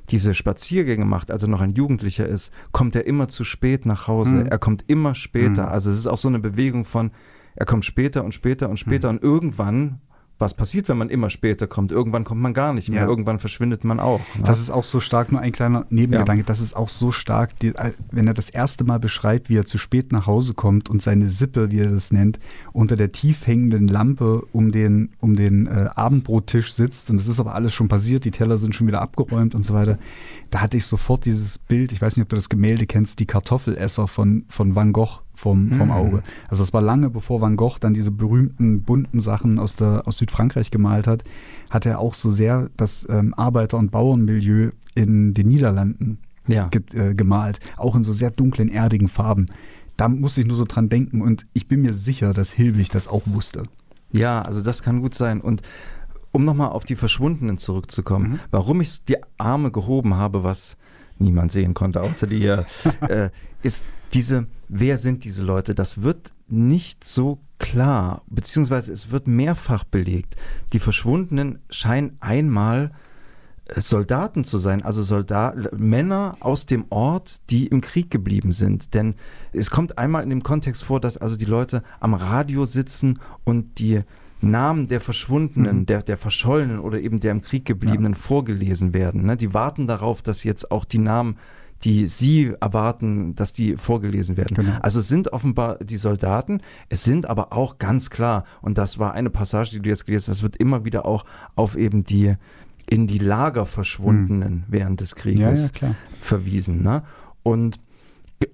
[SPEAKER 2] diese Spaziergänge macht, als er noch ein Jugendlicher ist, kommt er immer zu spät nach Hause.
[SPEAKER 1] Mhm.
[SPEAKER 2] Er kommt immer später.
[SPEAKER 1] Mhm.
[SPEAKER 2] Also es ist auch so eine Bewegung von, er kommt später und später und später
[SPEAKER 1] Mhm.
[SPEAKER 2] und irgendwann, was passiert, wenn man immer später kommt? Irgendwann kommt man gar nicht mehr.
[SPEAKER 1] Ja.
[SPEAKER 2] Irgendwann verschwindet man auch. ne?
[SPEAKER 1] Das ist auch so stark, nur ein kleiner Nebengedanke, das ist auch so stark, die, wenn er das erste Mal beschreibt, wie er zu spät nach Hause kommt und seine Sippe, wie er das nennt, unter der tief hängenden Lampe um den, um den äh, Abendbrottisch sitzt und es ist aber alles schon passiert, die Teller sind schon wieder abgeräumt und so weiter. Da hatte ich sofort dieses Bild, ich weiß nicht, ob du das Gemälde kennst, die Kartoffelesser von, von Van Gogh vom, vom
[SPEAKER 2] Mhm.
[SPEAKER 1] Auge. Also das war lange bevor Van Gogh dann diese berühmten bunten Sachen aus, der, aus Südfrankreich gemalt hat, hat er auch so sehr das ähm, Arbeiter- und Bauernmilieu in den Niederlanden
[SPEAKER 2] ja.
[SPEAKER 1] ge äh, gemalt, auch in so sehr dunklen, erdigen Farben. Da musste ich nur so dran denken und ich bin mir sicher, dass Hilbig das auch wusste.
[SPEAKER 2] Ja, also das kann gut sein. Und um nochmal auf die Verschwundenen zurückzukommen,
[SPEAKER 1] Mhm.
[SPEAKER 2] warum ich die Arme gehoben habe, was niemand sehen konnte, außer dir, äh, ist diese, wer sind diese Leute? Das wird nicht so klar, beziehungsweise es wird mehrfach belegt. Die Verschwundenen scheinen einmal äh, Soldaten zu sein, also Soldat Männer aus dem Ort, die im Krieg geblieben sind. Denn es kommt einmal in dem Kontext vor, dass also die Leute am Radio sitzen und die Namen der Verschwundenen,
[SPEAKER 1] Mhm.
[SPEAKER 2] der, der Verschollenen oder eben der im Krieg gebliebenen vorgelesen werden. Ne? Die warten darauf, dass jetzt auch die Namen, die sie erwarten, dass die vorgelesen werden.
[SPEAKER 1] Genau.
[SPEAKER 2] Also es sind offenbar die Soldaten, es sind aber auch ganz klar, und das war eine Passage, die du jetzt gelesen hast, das wird immer wieder auch auf eben die in die Lager verschwundenen während des Krieges
[SPEAKER 1] klar.
[SPEAKER 2] verwiesen. Ne? Und,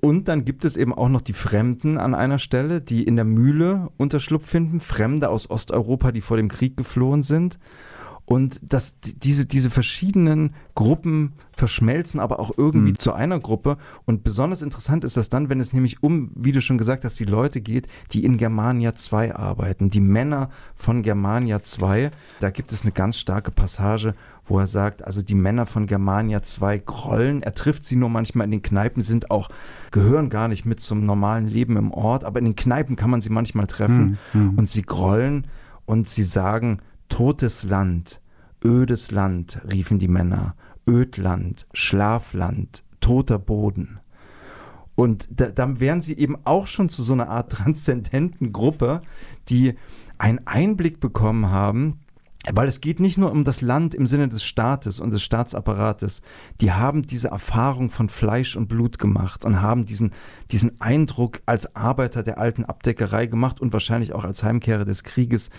[SPEAKER 2] und dann gibt es eben auch noch die Fremden an einer Stelle, die in der Mühle Unterschlupf finden, Fremde aus Osteuropa, die vor dem Krieg geflohen sind. Und dass die- diese, diese verschiedenen Gruppen verschmelzen aber auch irgendwie
[SPEAKER 1] Mhm.
[SPEAKER 2] zu einer Gruppe. Und besonders interessant ist das dann, wenn es nämlich um, wie du schon gesagt hast, die Leute geht, die in Germania 2 arbeiten. Die Männer von Germania 2. Da gibt es eine ganz starke Passage, wo er sagt, also die Männer von Germania 2 grollen. Er trifft sie nur manchmal in den Kneipen, sind auch, gehören gar nicht mit zum normalen Leben im Ort, aber in den Kneipen kann man sie manchmal treffen.
[SPEAKER 1] Mhm.
[SPEAKER 2] Und sie grollen und sie sagen, totes Land, ödes Land, riefen die Männer, Ödland, Schlafland, toter Boden. Und da, dann wären sie eben auch schon zu so einer Art transzendenten Gruppe, die einen Einblick bekommen haben, weil es geht nicht nur um das Land im Sinne des Staates und des Staatsapparates. Die haben diese Erfahrung von Fleisch und Blut gemacht und haben diesen, diesen Eindruck als Arbeiter der alten Abdeckerei gemacht und wahrscheinlich auch als Heimkehrer des Krieges.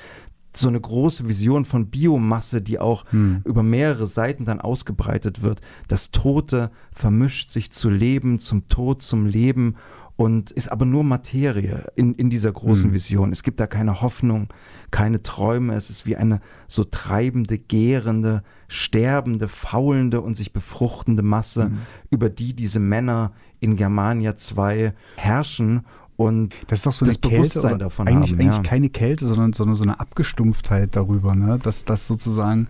[SPEAKER 2] So eine große Vision von Biomasse, die auch hm. über mehrere Seiten dann ausgebreitet wird. Das Tote vermischt sich zu Leben, zum Tod, zum Leben und ist aber nur Materie in, in dieser großen mhm. Vision. Es gibt da keine Hoffnung, keine Träume. Es ist wie eine so treibende, gärende, sterbende, faulende und sich befruchtende Masse, mhm. über die diese Männer in Germania 2 herrschen und
[SPEAKER 1] das ist doch so eine Kälte, davon eigentlich, haben, eigentlich ja. keine Kälte, sondern, sondern so eine Abgestumpftheit darüber, ne? dass das sozusagen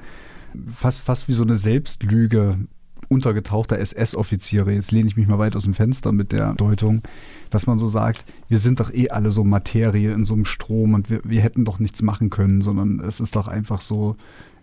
[SPEAKER 1] fast, fast wie so eine Selbstlüge untergetauchter SS-Offiziere, jetzt lehne ich mich mal weit aus dem Fenster mit der Deutung, dass man so sagt, wir sind doch eh alle so Materie in so einem Strom und wir, wir hätten doch nichts machen können, sondern es ist doch einfach so,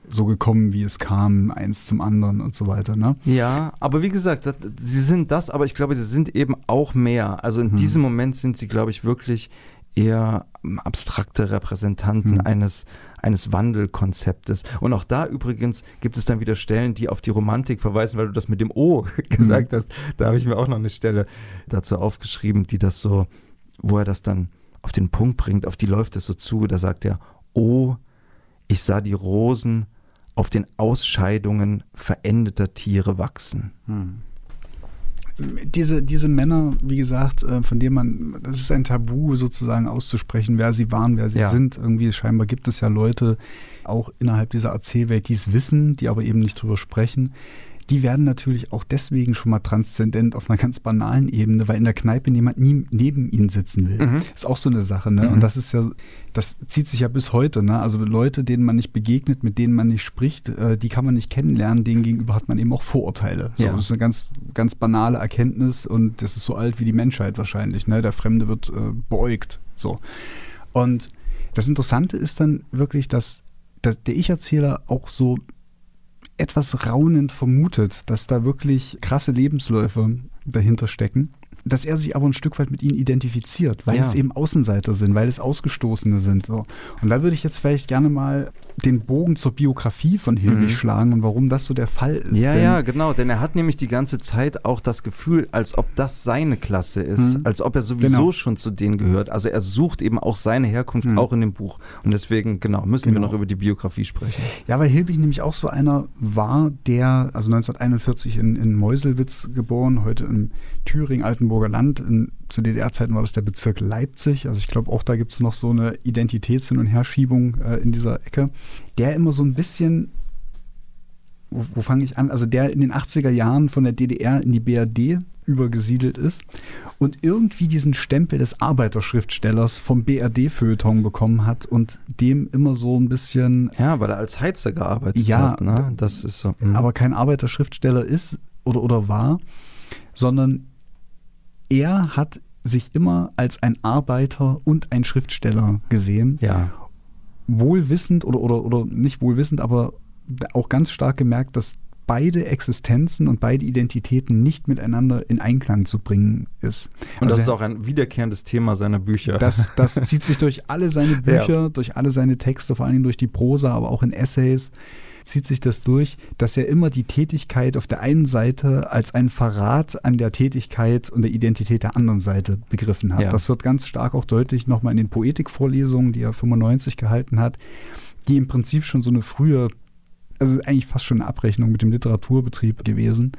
[SPEAKER 1] so gekommen, wie es kam, eins zum anderen und so weiter. Ne?
[SPEAKER 2] Ja, aber wie gesagt, das, sie sind das, aber ich glaube, sie sind eben auch mehr. Also in hm. diesem Moment sind sie, glaube ich, wirklich eher abstrakte Repräsentanten hm. eines eines Wandelkonzeptes. Und auch da übrigens gibt es dann wieder Stellen, die auf die Romantik verweisen, weil du das mit dem O [LAUGHS] gesagt mhm. hast. Da habe ich mir auch noch eine Stelle dazu aufgeschrieben, die das so, wo er das dann auf den Punkt bringt, auf die läuft es so zu. Da sagt er, oh, ich sah die Rosen auf den Ausscheidungen verendeter Tiere wachsen.
[SPEAKER 1] Mhm diese, diese Männer, wie gesagt, äh, von denen man, das ist ein Tabu sozusagen auszusprechen, wer sie waren, wer sie ja. sind. Irgendwie scheinbar gibt es ja Leute auch innerhalb dieser Erzählwelt, die es wissen, die aber eben nicht drüber sprechen die werden natürlich auch deswegen schon mal transzendent auf einer ganz banalen Ebene, weil in der Kneipe niemand nie neben ihnen sitzen will. Mhm. Ist auch so eine Sache, ne? Mhm. Und das ist ja, das zieht sich ja bis heute, ne? Also Leute, denen man nicht begegnet, mit denen man nicht spricht, äh, die kann man nicht kennenlernen, denen gegenüber hat man eben auch Vorurteile. So, ja. Das ist eine ganz, ganz banale Erkenntnis und das ist so alt wie die Menschheit wahrscheinlich, ne? Der Fremde wird äh, beugt. So. Und das Interessante ist dann wirklich, dass, dass der Ich-Erzähler auch so etwas raunend vermutet, dass da wirklich krasse Lebensläufe dahinter stecken dass er sich aber ein Stück weit mit ihnen identifiziert, weil ja. es eben Außenseiter sind, weil es Ausgestoßene sind. So. Und da würde ich jetzt vielleicht gerne mal den Bogen zur Biografie von Hilbig mhm. schlagen und warum das so der Fall ist.
[SPEAKER 2] Ja, ja, genau, denn er hat nämlich die ganze Zeit auch das Gefühl, als ob das seine Klasse ist, mhm. als ob er sowieso genau. schon zu denen gehört. Also er sucht eben auch seine Herkunft mhm. auch in dem Buch. Und deswegen, genau, müssen genau. wir noch über die Biografie sprechen.
[SPEAKER 1] Ja, weil Hilbig nämlich auch so einer war, der, also 1941 in, in Meuselwitz geboren, heute in Thüringen, Altenburger Land. In, zu DDR-Zeiten war das der Bezirk Leipzig. Also ich glaube, auch da gibt es noch so eine Identitäts- und Herschiebung äh, in dieser Ecke. Der immer so ein bisschen, wo, wo fange ich an? Also der in den 80er Jahren von der DDR in die BRD übergesiedelt ist und irgendwie diesen Stempel des Arbeiterschriftstellers vom BRD-Feuilleton bekommen hat und dem immer so ein bisschen.
[SPEAKER 2] Ja, weil er als Heizer gearbeitet
[SPEAKER 1] ja,
[SPEAKER 2] hat. Ne? Das ist so.
[SPEAKER 1] Mh. Aber kein Arbeiterschriftsteller ist oder, oder war, sondern er hat sich immer als ein Arbeiter und ein Schriftsteller gesehen.
[SPEAKER 2] Ja.
[SPEAKER 1] Wohlwissend oder, oder, oder nicht wohlwissend, aber auch ganz stark gemerkt, dass beide Existenzen und beide Identitäten nicht miteinander in Einklang zu bringen ist.
[SPEAKER 2] Und also das ist auch ein wiederkehrendes Thema seiner Bücher.
[SPEAKER 1] Das, das zieht sich durch alle seine [LAUGHS] Bücher, ja. durch alle seine Texte, vor allem durch die Prosa, aber auch in Essays zieht sich das durch, dass er immer die Tätigkeit auf der einen Seite als einen Verrat an der Tätigkeit und der Identität der anderen Seite begriffen hat. Ja. Das wird ganz stark auch deutlich nochmal in den Poetikvorlesungen, die er 95 gehalten hat, die im Prinzip schon so eine frühe, also eigentlich fast schon eine Abrechnung mit dem Literaturbetrieb gewesen,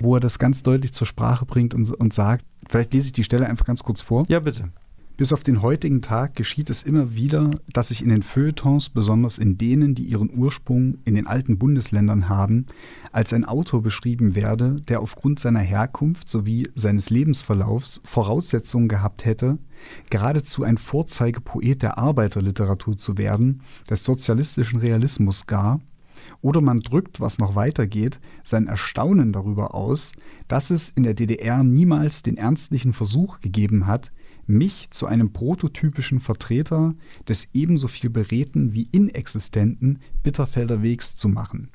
[SPEAKER 1] wo er das ganz deutlich zur Sprache bringt und, und sagt, vielleicht lese ich die Stelle einfach ganz kurz vor.
[SPEAKER 2] Ja, bitte.
[SPEAKER 1] Bis auf den heutigen Tag geschieht es immer wieder, dass sich in den Feuilletons, besonders in denen, die ihren Ursprung in den alten Bundesländern haben, als ein Autor beschrieben werde, der aufgrund seiner Herkunft sowie seines Lebensverlaufs Voraussetzungen gehabt hätte, geradezu ein Vorzeigepoet der Arbeiterliteratur zu werden, des sozialistischen Realismus gar, oder man drückt, was noch weitergeht, sein Erstaunen darüber aus, dass es in der DDR niemals den ernstlichen Versuch gegeben hat, mich zu einem prototypischen Vertreter des ebenso viel beredten wie inexistenten Bitterfelder Wegs zu machen.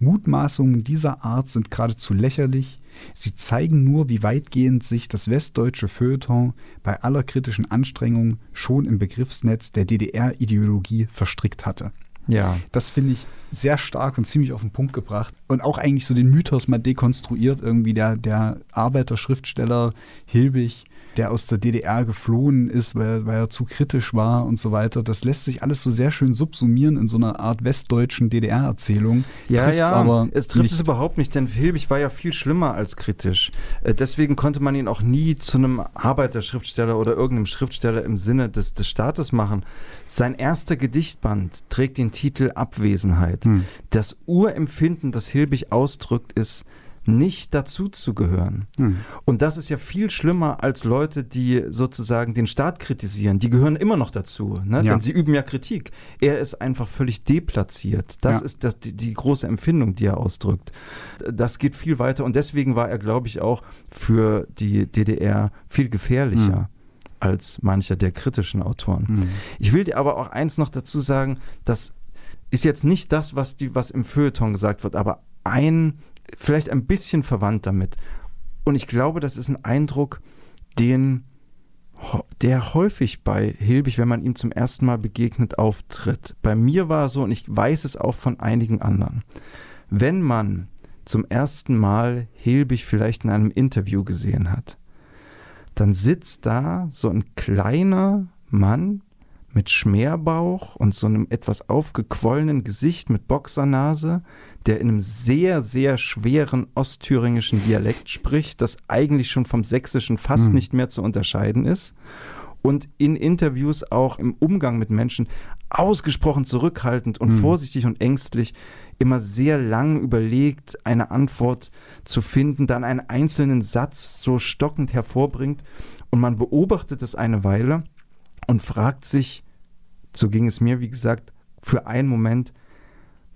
[SPEAKER 1] Mutmaßungen dieser Art sind geradezu lächerlich, Sie zeigen nur, wie weitgehend sich das westdeutsche Feuilleton bei aller kritischen Anstrengung schon im Begriffsnetz der DDR-Ideologie verstrickt hatte.
[SPEAKER 2] Ja.
[SPEAKER 1] Das finde ich sehr stark und ziemlich auf den Punkt gebracht. Und auch eigentlich so den Mythos mal dekonstruiert, irgendwie der, der Arbeiterschriftsteller Hilbig der aus der DDR geflohen ist, weil, weil er zu kritisch war und so weiter. Das lässt sich alles so sehr schön subsumieren in so einer Art westdeutschen DDR-Erzählung.
[SPEAKER 2] Ja, ja, aber es trifft nicht. es überhaupt nicht, denn Hilbig war ja viel schlimmer als kritisch. Äh, deswegen konnte man ihn auch nie zu einem Arbeiterschriftsteller oder irgendeinem Schriftsteller im Sinne des, des Staates machen. Sein erster Gedichtband trägt den Titel Abwesenheit. Hm. Das Urempfinden, das Hilbig ausdrückt, ist, nicht dazuzugehören. Hm. Und das ist ja viel schlimmer als Leute, die sozusagen den Staat kritisieren. Die gehören immer noch dazu, ne? ja. denn sie üben ja Kritik. Er ist einfach völlig deplatziert. Das ja. ist das, die, die, große Empfindung, die er ausdrückt. Das geht viel weiter und deswegen war er, glaube ich, auch für die DDR viel gefährlicher. Hm als mancher der kritischen Autoren. Mhm. Ich will dir aber auch eins noch dazu sagen, das ist jetzt nicht das, was, die, was im Feuilleton gesagt wird, aber ein vielleicht ein bisschen verwandt damit. Und ich glaube, das ist ein Eindruck, den der häufig bei Hilbig, wenn man ihm zum ersten Mal begegnet, auftritt. Bei mir war es so, und ich weiß es auch von einigen anderen, wenn man zum ersten Mal Hilbig vielleicht in einem Interview gesehen hat, dann sitzt da so ein kleiner Mann mit Schmerbauch und so einem etwas aufgequollenen Gesicht mit Boxernase, der in einem sehr, sehr schweren ostthüringischen Dialekt spricht, das eigentlich schon vom Sächsischen fast mhm. nicht mehr zu unterscheiden ist. Und in Interviews auch im Umgang mit Menschen ausgesprochen zurückhaltend und mhm. vorsichtig und ängstlich immer sehr lang überlegt, eine Antwort zu finden, dann einen einzelnen Satz so stockend hervorbringt. Und man beobachtet es eine Weile und fragt sich, so ging es mir, wie gesagt, für einen Moment,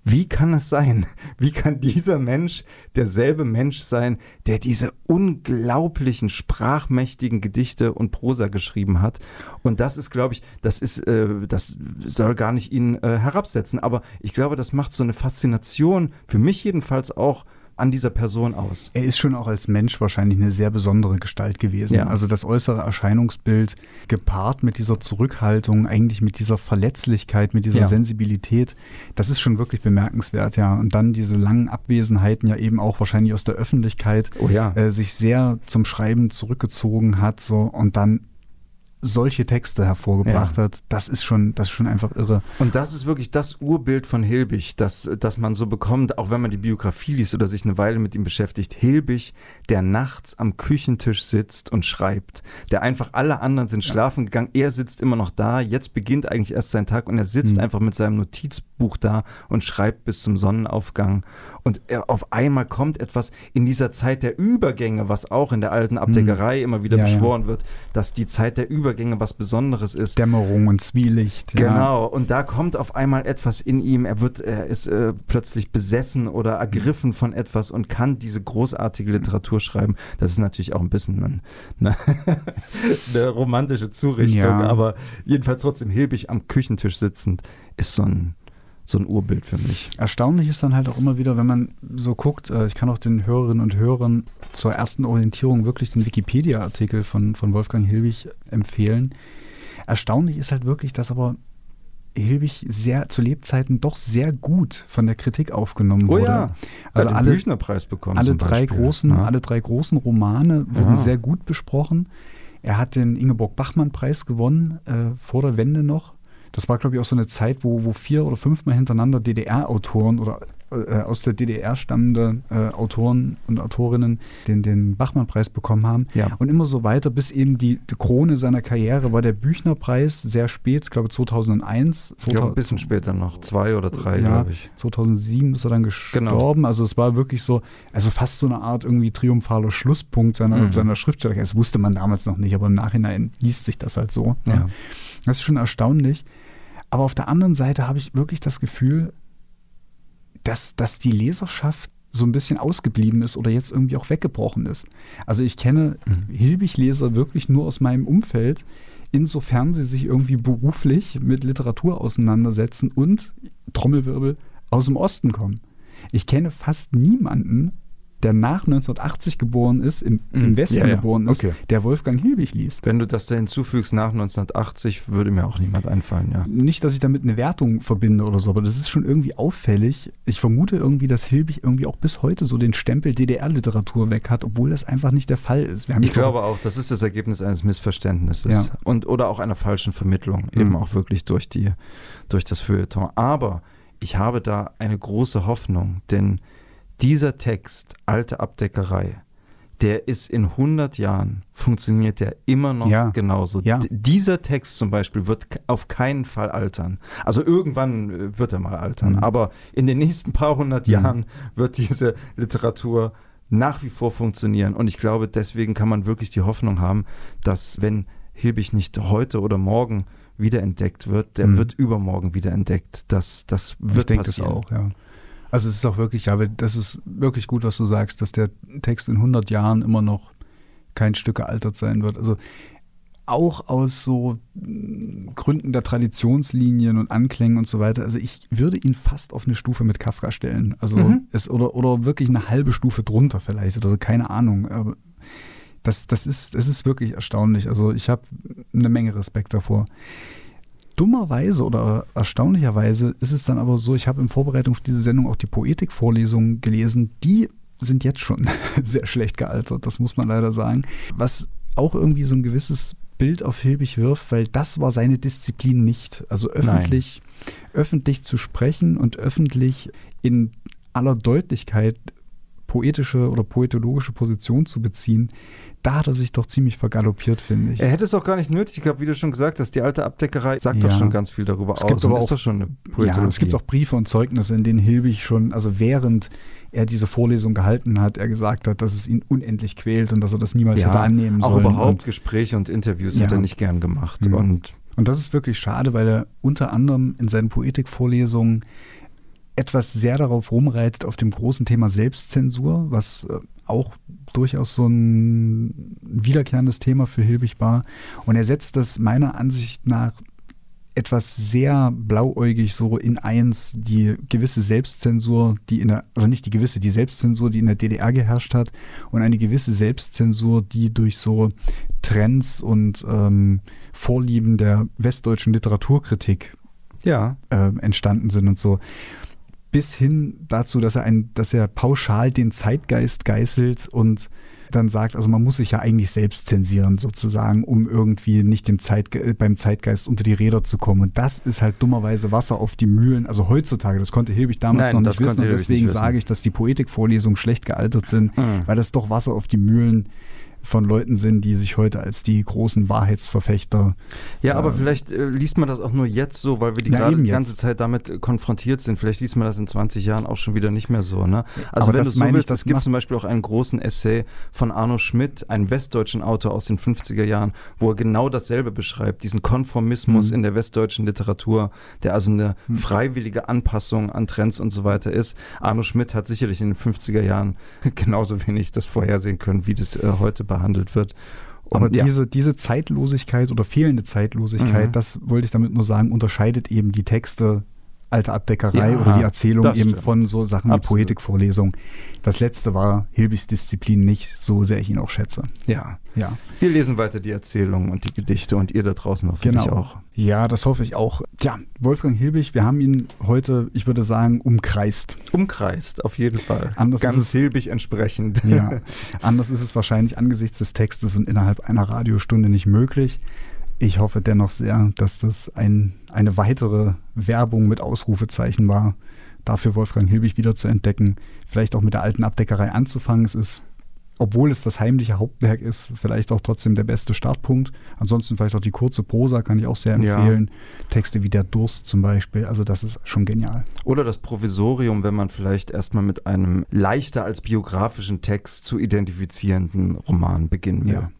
[SPEAKER 2] wie kann es sein? [LAUGHS] Wie kann dieser Mensch derselbe Mensch sein, der diese unglaublichen sprachmächtigen Gedichte und Prosa geschrieben hat? Und das ist, glaube ich, das ist, äh, das soll gar nicht ihn äh, herabsetzen, aber ich glaube, das macht so eine Faszination für mich jedenfalls auch an dieser Person aus.
[SPEAKER 1] Er ist schon auch als Mensch wahrscheinlich eine sehr besondere Gestalt gewesen. Ja. Also das äußere Erscheinungsbild gepaart mit dieser Zurückhaltung, eigentlich mit dieser Verletzlichkeit, mit dieser ja. Sensibilität, das ist schon wirklich bemerkenswert, ja. Und dann diese langen Abwesenheiten ja eben auch wahrscheinlich aus der Öffentlichkeit,
[SPEAKER 2] oh ja.
[SPEAKER 1] äh, sich sehr zum Schreiben zurückgezogen hat, so und dann solche Texte hervorgebracht ja. hat, das ist schon, das ist schon einfach irre.
[SPEAKER 2] Und das ist wirklich das Urbild von Hilbig, das, das man so bekommt, auch wenn man die Biografie liest oder sich eine Weile mit ihm beschäftigt. Hilbig, der nachts am Küchentisch sitzt und schreibt, der einfach alle anderen sind schlafen gegangen, er sitzt immer noch da, jetzt beginnt eigentlich erst sein Tag und er sitzt mhm. einfach mit seinem Notizbuch da und schreibt bis zum Sonnenaufgang. Und er, auf einmal kommt etwas in dieser Zeit der Übergänge, was auch in der alten Abdeckerei mhm. immer wieder ja, beschworen ja. wird, dass die Zeit der Übergänge Übergänge was Besonderes ist.
[SPEAKER 1] Dämmerung und Zwielicht.
[SPEAKER 2] Genau, und da kommt auf einmal etwas in ihm. Er wird, er ist äh, plötzlich besessen oder ergriffen von etwas und kann diese großartige Literatur schreiben. Das ist natürlich auch ein bisschen ein, eine, [LAUGHS] eine, romantische Zurichtung, ja. aber jedenfalls trotzdem Hilbig am Küchentisch sitzend ist so ein so ein Urbild für mich.
[SPEAKER 1] Erstaunlich ist dann halt auch immer wieder, wenn man so guckt, äh, ich kann auch den Hörerinnen und Hörern zur ersten Orientierung wirklich den Wikipedia-Artikel von, von Wolfgang Hilbig empfehlen. Erstaunlich ist halt wirklich, dass aber Hilbig sehr zu Lebzeiten doch sehr gut von der Kritik aufgenommen wurde. Oh
[SPEAKER 2] ja, also alle, Büchnerpreis bekommen.
[SPEAKER 1] Alle drei großen, ja. alle drei großen Romane wurden ja. sehr gut besprochen. Er hat den Ingeborg Bachmann Preis gewonnen äh, vor der Wende noch das war, glaube ich, auch so eine Zeit, wo, wo vier oder fünfmal hintereinander DDR-Autoren oder äh, aus der DDR stammende äh, Autoren und Autorinnen den, den Bachmann-Preis bekommen haben.
[SPEAKER 2] Ja.
[SPEAKER 1] Und immer so weiter, bis eben die, die Krone seiner Karriere war der Büchner-Preis sehr spät, ich glaube 2001.
[SPEAKER 2] Ich glaube ein bisschen später noch, zwei oder drei, ja, glaube ich.
[SPEAKER 1] 2007 ist er dann gestorben. Genau. Also es war wirklich so, also fast so eine Art irgendwie triumphaler Schlusspunkt seiner, mhm. seiner Schriftsteller. Das wusste man damals noch nicht, aber im Nachhinein liest sich das halt so. Ja. Das ist schon erstaunlich. Aber auf der anderen Seite habe ich wirklich das Gefühl, dass, dass die Leserschaft so ein bisschen ausgeblieben ist oder jetzt irgendwie auch weggebrochen ist. Also ich kenne mhm. Hilbig-Leser wirklich nur aus meinem Umfeld, insofern sie sich irgendwie beruflich mit Literatur auseinandersetzen und Trommelwirbel aus dem Osten kommen. Ich kenne fast niemanden, der nach 1980 geboren ist, im, im
[SPEAKER 2] Mhm.
[SPEAKER 1] Westen
[SPEAKER 2] Ja, ja.
[SPEAKER 1] geboren ist,
[SPEAKER 2] Okay.
[SPEAKER 1] der Wolfgang Hilbig liest.
[SPEAKER 2] Wenn du das da hinzufügst nach 1980, würde mir auch niemand einfallen, ja.
[SPEAKER 1] Nicht, dass ich damit eine Wertung verbinde oder so, aber das ist schon irgendwie auffällig. Ich vermute irgendwie, dass Hilbig irgendwie auch bis heute so den Stempel DDR-Literatur weg hat, obwohl das einfach nicht der Fall ist.
[SPEAKER 2] Ich glaube auch, das ist das Ergebnis eines Missverständnisses
[SPEAKER 1] Ja.
[SPEAKER 2] und oder auch einer falschen Vermittlung,
[SPEAKER 1] Mhm.
[SPEAKER 2] eben auch wirklich durch die durch das Feuilleton. Aber ich habe da eine große Hoffnung, denn dieser Text alte Abdeckerei, der ist in 100 Jahren funktioniert der immer noch
[SPEAKER 1] Ja.
[SPEAKER 2] genauso.
[SPEAKER 1] Ja.
[SPEAKER 2] Dieser Text zum Beispiel wird auf keinen Fall altern. Also irgendwann äh, wird er mal altern,
[SPEAKER 1] Mhm.
[SPEAKER 2] aber in den nächsten paar hundert
[SPEAKER 1] Mhm.
[SPEAKER 2] Jahren wird diese Literatur nach wie vor funktionieren. Und ich glaube, deswegen kann man wirklich die Hoffnung haben, dass wenn Hilbig nicht heute oder morgen wiederentdeckt wird, der
[SPEAKER 1] Mhm.
[SPEAKER 2] wird übermorgen wiederentdeckt. Das, das wird
[SPEAKER 1] ich denke das
[SPEAKER 2] passieren.
[SPEAKER 1] auch, ja. Also es ist auch wirklich, ja, aber das ist wirklich gut, was du sagst, dass der Text in 100 Jahren immer noch kein Stück gealtert sein wird. Also auch aus so mh, Gründen der Traditionslinien und Anklängen und so weiter. Also ich würde ihn fast auf eine Stufe mit Kafka stellen. Also
[SPEAKER 2] Mhm.
[SPEAKER 1] es, oder, oder wirklich eine halbe Stufe drunter vielleicht. Also keine Ahnung. Aber das, das, ist, das ist wirklich erstaunlich. Also ich habe eine Menge Respekt davor. Dummerweise oder erstaunlicherweise ist es dann aber so, ich habe in Vorbereitung auf diese Sendung auch die Poetikvorlesungen gelesen, die sind jetzt schon [LAUGHS] sehr schlecht gealtert, das muss man leider sagen. Was auch irgendwie so ein gewisses Bild auf Hilbig wirft, weil das war seine Disziplin nicht. Also öffentlich, öffentlich zu sprechen und öffentlich in aller Deutlichkeit poetische oder poetologische Position zu beziehen, da hat er sich doch ziemlich vergaloppiert, finde ich.
[SPEAKER 2] Er hätte es auch gar nicht nötig gehabt, wie du schon gesagt hast. Die alte Abdeckerei sagt doch
[SPEAKER 1] Ja.
[SPEAKER 2] schon ganz viel darüber
[SPEAKER 1] Es gibt
[SPEAKER 2] aus.
[SPEAKER 1] aber
[SPEAKER 2] und
[SPEAKER 1] auch-
[SPEAKER 2] doch schon eine
[SPEAKER 1] Ja, es gibt auch Briefe und Zeugnisse, in denen Hilbig schon, also während er diese Vorlesung gehalten hat, er gesagt hat, dass es ihn unendlich quält und dass er das niemals
[SPEAKER 2] Ja,
[SPEAKER 1] hätte annehmen
[SPEAKER 2] auch
[SPEAKER 1] sollen.
[SPEAKER 2] überhaupt
[SPEAKER 1] Und,
[SPEAKER 2] Gespräche und Interviews
[SPEAKER 1] Ja.
[SPEAKER 2] hat er nicht gern gemacht.
[SPEAKER 1] Mhm.
[SPEAKER 2] Und
[SPEAKER 1] und das ist wirklich schade, weil er unter anderem in seinen Poetikvorlesungen etwas sehr darauf rumreitet, auf dem großen Thema Selbstzensur, was äh, auch durchaus so ein wiederkehrendes Thema für Hilbig war. Und er setzt das meiner Ansicht nach etwas sehr blauäugig so in eins die gewisse Selbstzensur, die in der, oder nicht die gewisse, die Selbstzensur, die in der DDR geherrscht hat und eine gewisse Selbstzensur, die durch so Trends und ähm, Vorlieben der westdeutschen Literaturkritik
[SPEAKER 2] ja,
[SPEAKER 1] äh, entstanden sind und so. Bis hin dazu, dass er, ein, dass er pauschal den Zeitgeist geißelt und dann sagt, also man muss sich ja eigentlich selbst zensieren sozusagen, um irgendwie nicht dem Zeitge beim Zeitgeist unter die Räder zu kommen. Und das ist halt dummerweise Wasser auf die Mühlen. Also heutzutage, das konnte Hilbig damals
[SPEAKER 2] Nein,
[SPEAKER 1] noch nicht wissen. Und deswegen
[SPEAKER 2] wissen.
[SPEAKER 1] sage ich, dass die Poetikvorlesungen schlecht gealtert sind,
[SPEAKER 2] Mhm.
[SPEAKER 1] weil das doch Wasser auf die Mühlen von Leuten sind, die sich heute als die großen Wahrheitsverfechter
[SPEAKER 2] Ja, aber
[SPEAKER 1] Ähm,
[SPEAKER 2] vielleicht äh, liest man das auch nur jetzt so, weil wir die
[SPEAKER 1] eben
[SPEAKER 2] die ganze Zeit damit äh, konfrontiert sind. Vielleicht liest man das in 20 Jahren auch schon wieder nicht mehr so. Ne? Also
[SPEAKER 1] Aber
[SPEAKER 2] wenn du
[SPEAKER 1] das
[SPEAKER 2] so
[SPEAKER 1] meine ich,
[SPEAKER 2] willst,
[SPEAKER 1] das
[SPEAKER 2] es gibt zum Beispiel auch einen großen Essay von Arno Schmidt, einem westdeutschen Autor aus den 50er Jahren, wo er genau dasselbe beschreibt, diesen Konformismus
[SPEAKER 1] Mhm.
[SPEAKER 2] in der westdeutschen Literatur, der also eine
[SPEAKER 1] Mhm.
[SPEAKER 2] freiwillige Anpassung an Trends und so weiter ist. Arno Schmidt hat sicherlich in den 50er Jahren [LAUGHS] genauso wenig das vorhersehen können, wie das äh, heute behandelt wird. Und
[SPEAKER 1] Aber
[SPEAKER 2] ja.
[SPEAKER 1] diese, diese Zeitlosigkeit oder fehlende Zeitlosigkeit,
[SPEAKER 2] Mhm.
[SPEAKER 1] das wollte ich damit nur sagen, unterscheidet eben die Texte alte Abdeckerei
[SPEAKER 2] Ja,
[SPEAKER 1] oder die Erzählung eben
[SPEAKER 2] stimmt.
[SPEAKER 1] von so Sachen wie
[SPEAKER 2] Absolut.
[SPEAKER 1] Poetikvorlesung. Das letzte war Hilbigs Disziplin nicht, so sehr ich ihn auch schätze.
[SPEAKER 2] ja.
[SPEAKER 1] Ja,
[SPEAKER 2] Wir lesen weiter die Erzählungen und die Gedichte und ihr da draußen hoffentlich
[SPEAKER 1] genau.
[SPEAKER 2] auch.
[SPEAKER 1] Ja, das hoffe ich auch. Ja, Wolfgang Hilbig, wir haben ihn heute, ich würde sagen, umkreist.
[SPEAKER 2] Umkreist, auf jeden Fall.
[SPEAKER 1] Anders
[SPEAKER 2] Ganz
[SPEAKER 1] ist es-
[SPEAKER 2] silbig entsprechend.
[SPEAKER 1] Ja, anders ist es wahrscheinlich angesichts des Textes und innerhalb einer Radiostunde nicht möglich. Ich hoffe dennoch sehr, dass das ein, eine weitere Werbung mit Ausrufezeichen war, dafür Wolfgang Hilbig wieder zu entdecken. Vielleicht auch mit der alten Abdeckerei anzufangen. Es ist, obwohl es das heimliche Hauptwerk ist, vielleicht auch trotzdem der beste Startpunkt. Ansonsten vielleicht auch die kurze Prosa kann ich auch sehr
[SPEAKER 2] Ja.
[SPEAKER 1] empfehlen. Texte wie Der Durst zum Beispiel. Also das ist schon genial.
[SPEAKER 2] Oder das Provisorium, wenn man vielleicht erstmal mit einem leichter als biografischen Text zu identifizierenden Roman beginnen will.
[SPEAKER 1] Ja.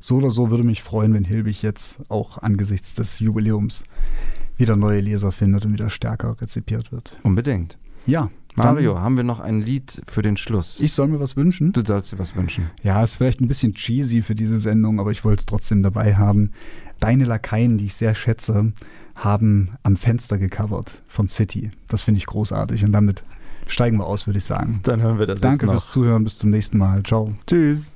[SPEAKER 1] So oder so würde mich freuen, wenn Hilbig jetzt auch angesichts des Jubiläums wieder neue Leser findet und wieder stärker rezipiert wird.
[SPEAKER 2] Unbedingt.
[SPEAKER 1] Ja,
[SPEAKER 2] Mario,
[SPEAKER 1] dann-
[SPEAKER 2] haben wir noch ein Lied für den Schluss?
[SPEAKER 1] ich soll mir was wünschen.
[SPEAKER 2] du sollst dir was wünschen.
[SPEAKER 1] Ja, ist vielleicht ein bisschen cheesy für diese Sendung, aber ich wollte es trotzdem dabei haben. Deine Lakaien, die ich sehr schätze, haben am Fenster gecovert von City. Das finde ich großartig und damit Steigen wir aus, würde ich sagen.
[SPEAKER 2] Dann hören wir das
[SPEAKER 1] Danke
[SPEAKER 2] jetzt noch.
[SPEAKER 1] fürs Zuhören. Bis zum nächsten Mal. Ciao.
[SPEAKER 2] Tschüss.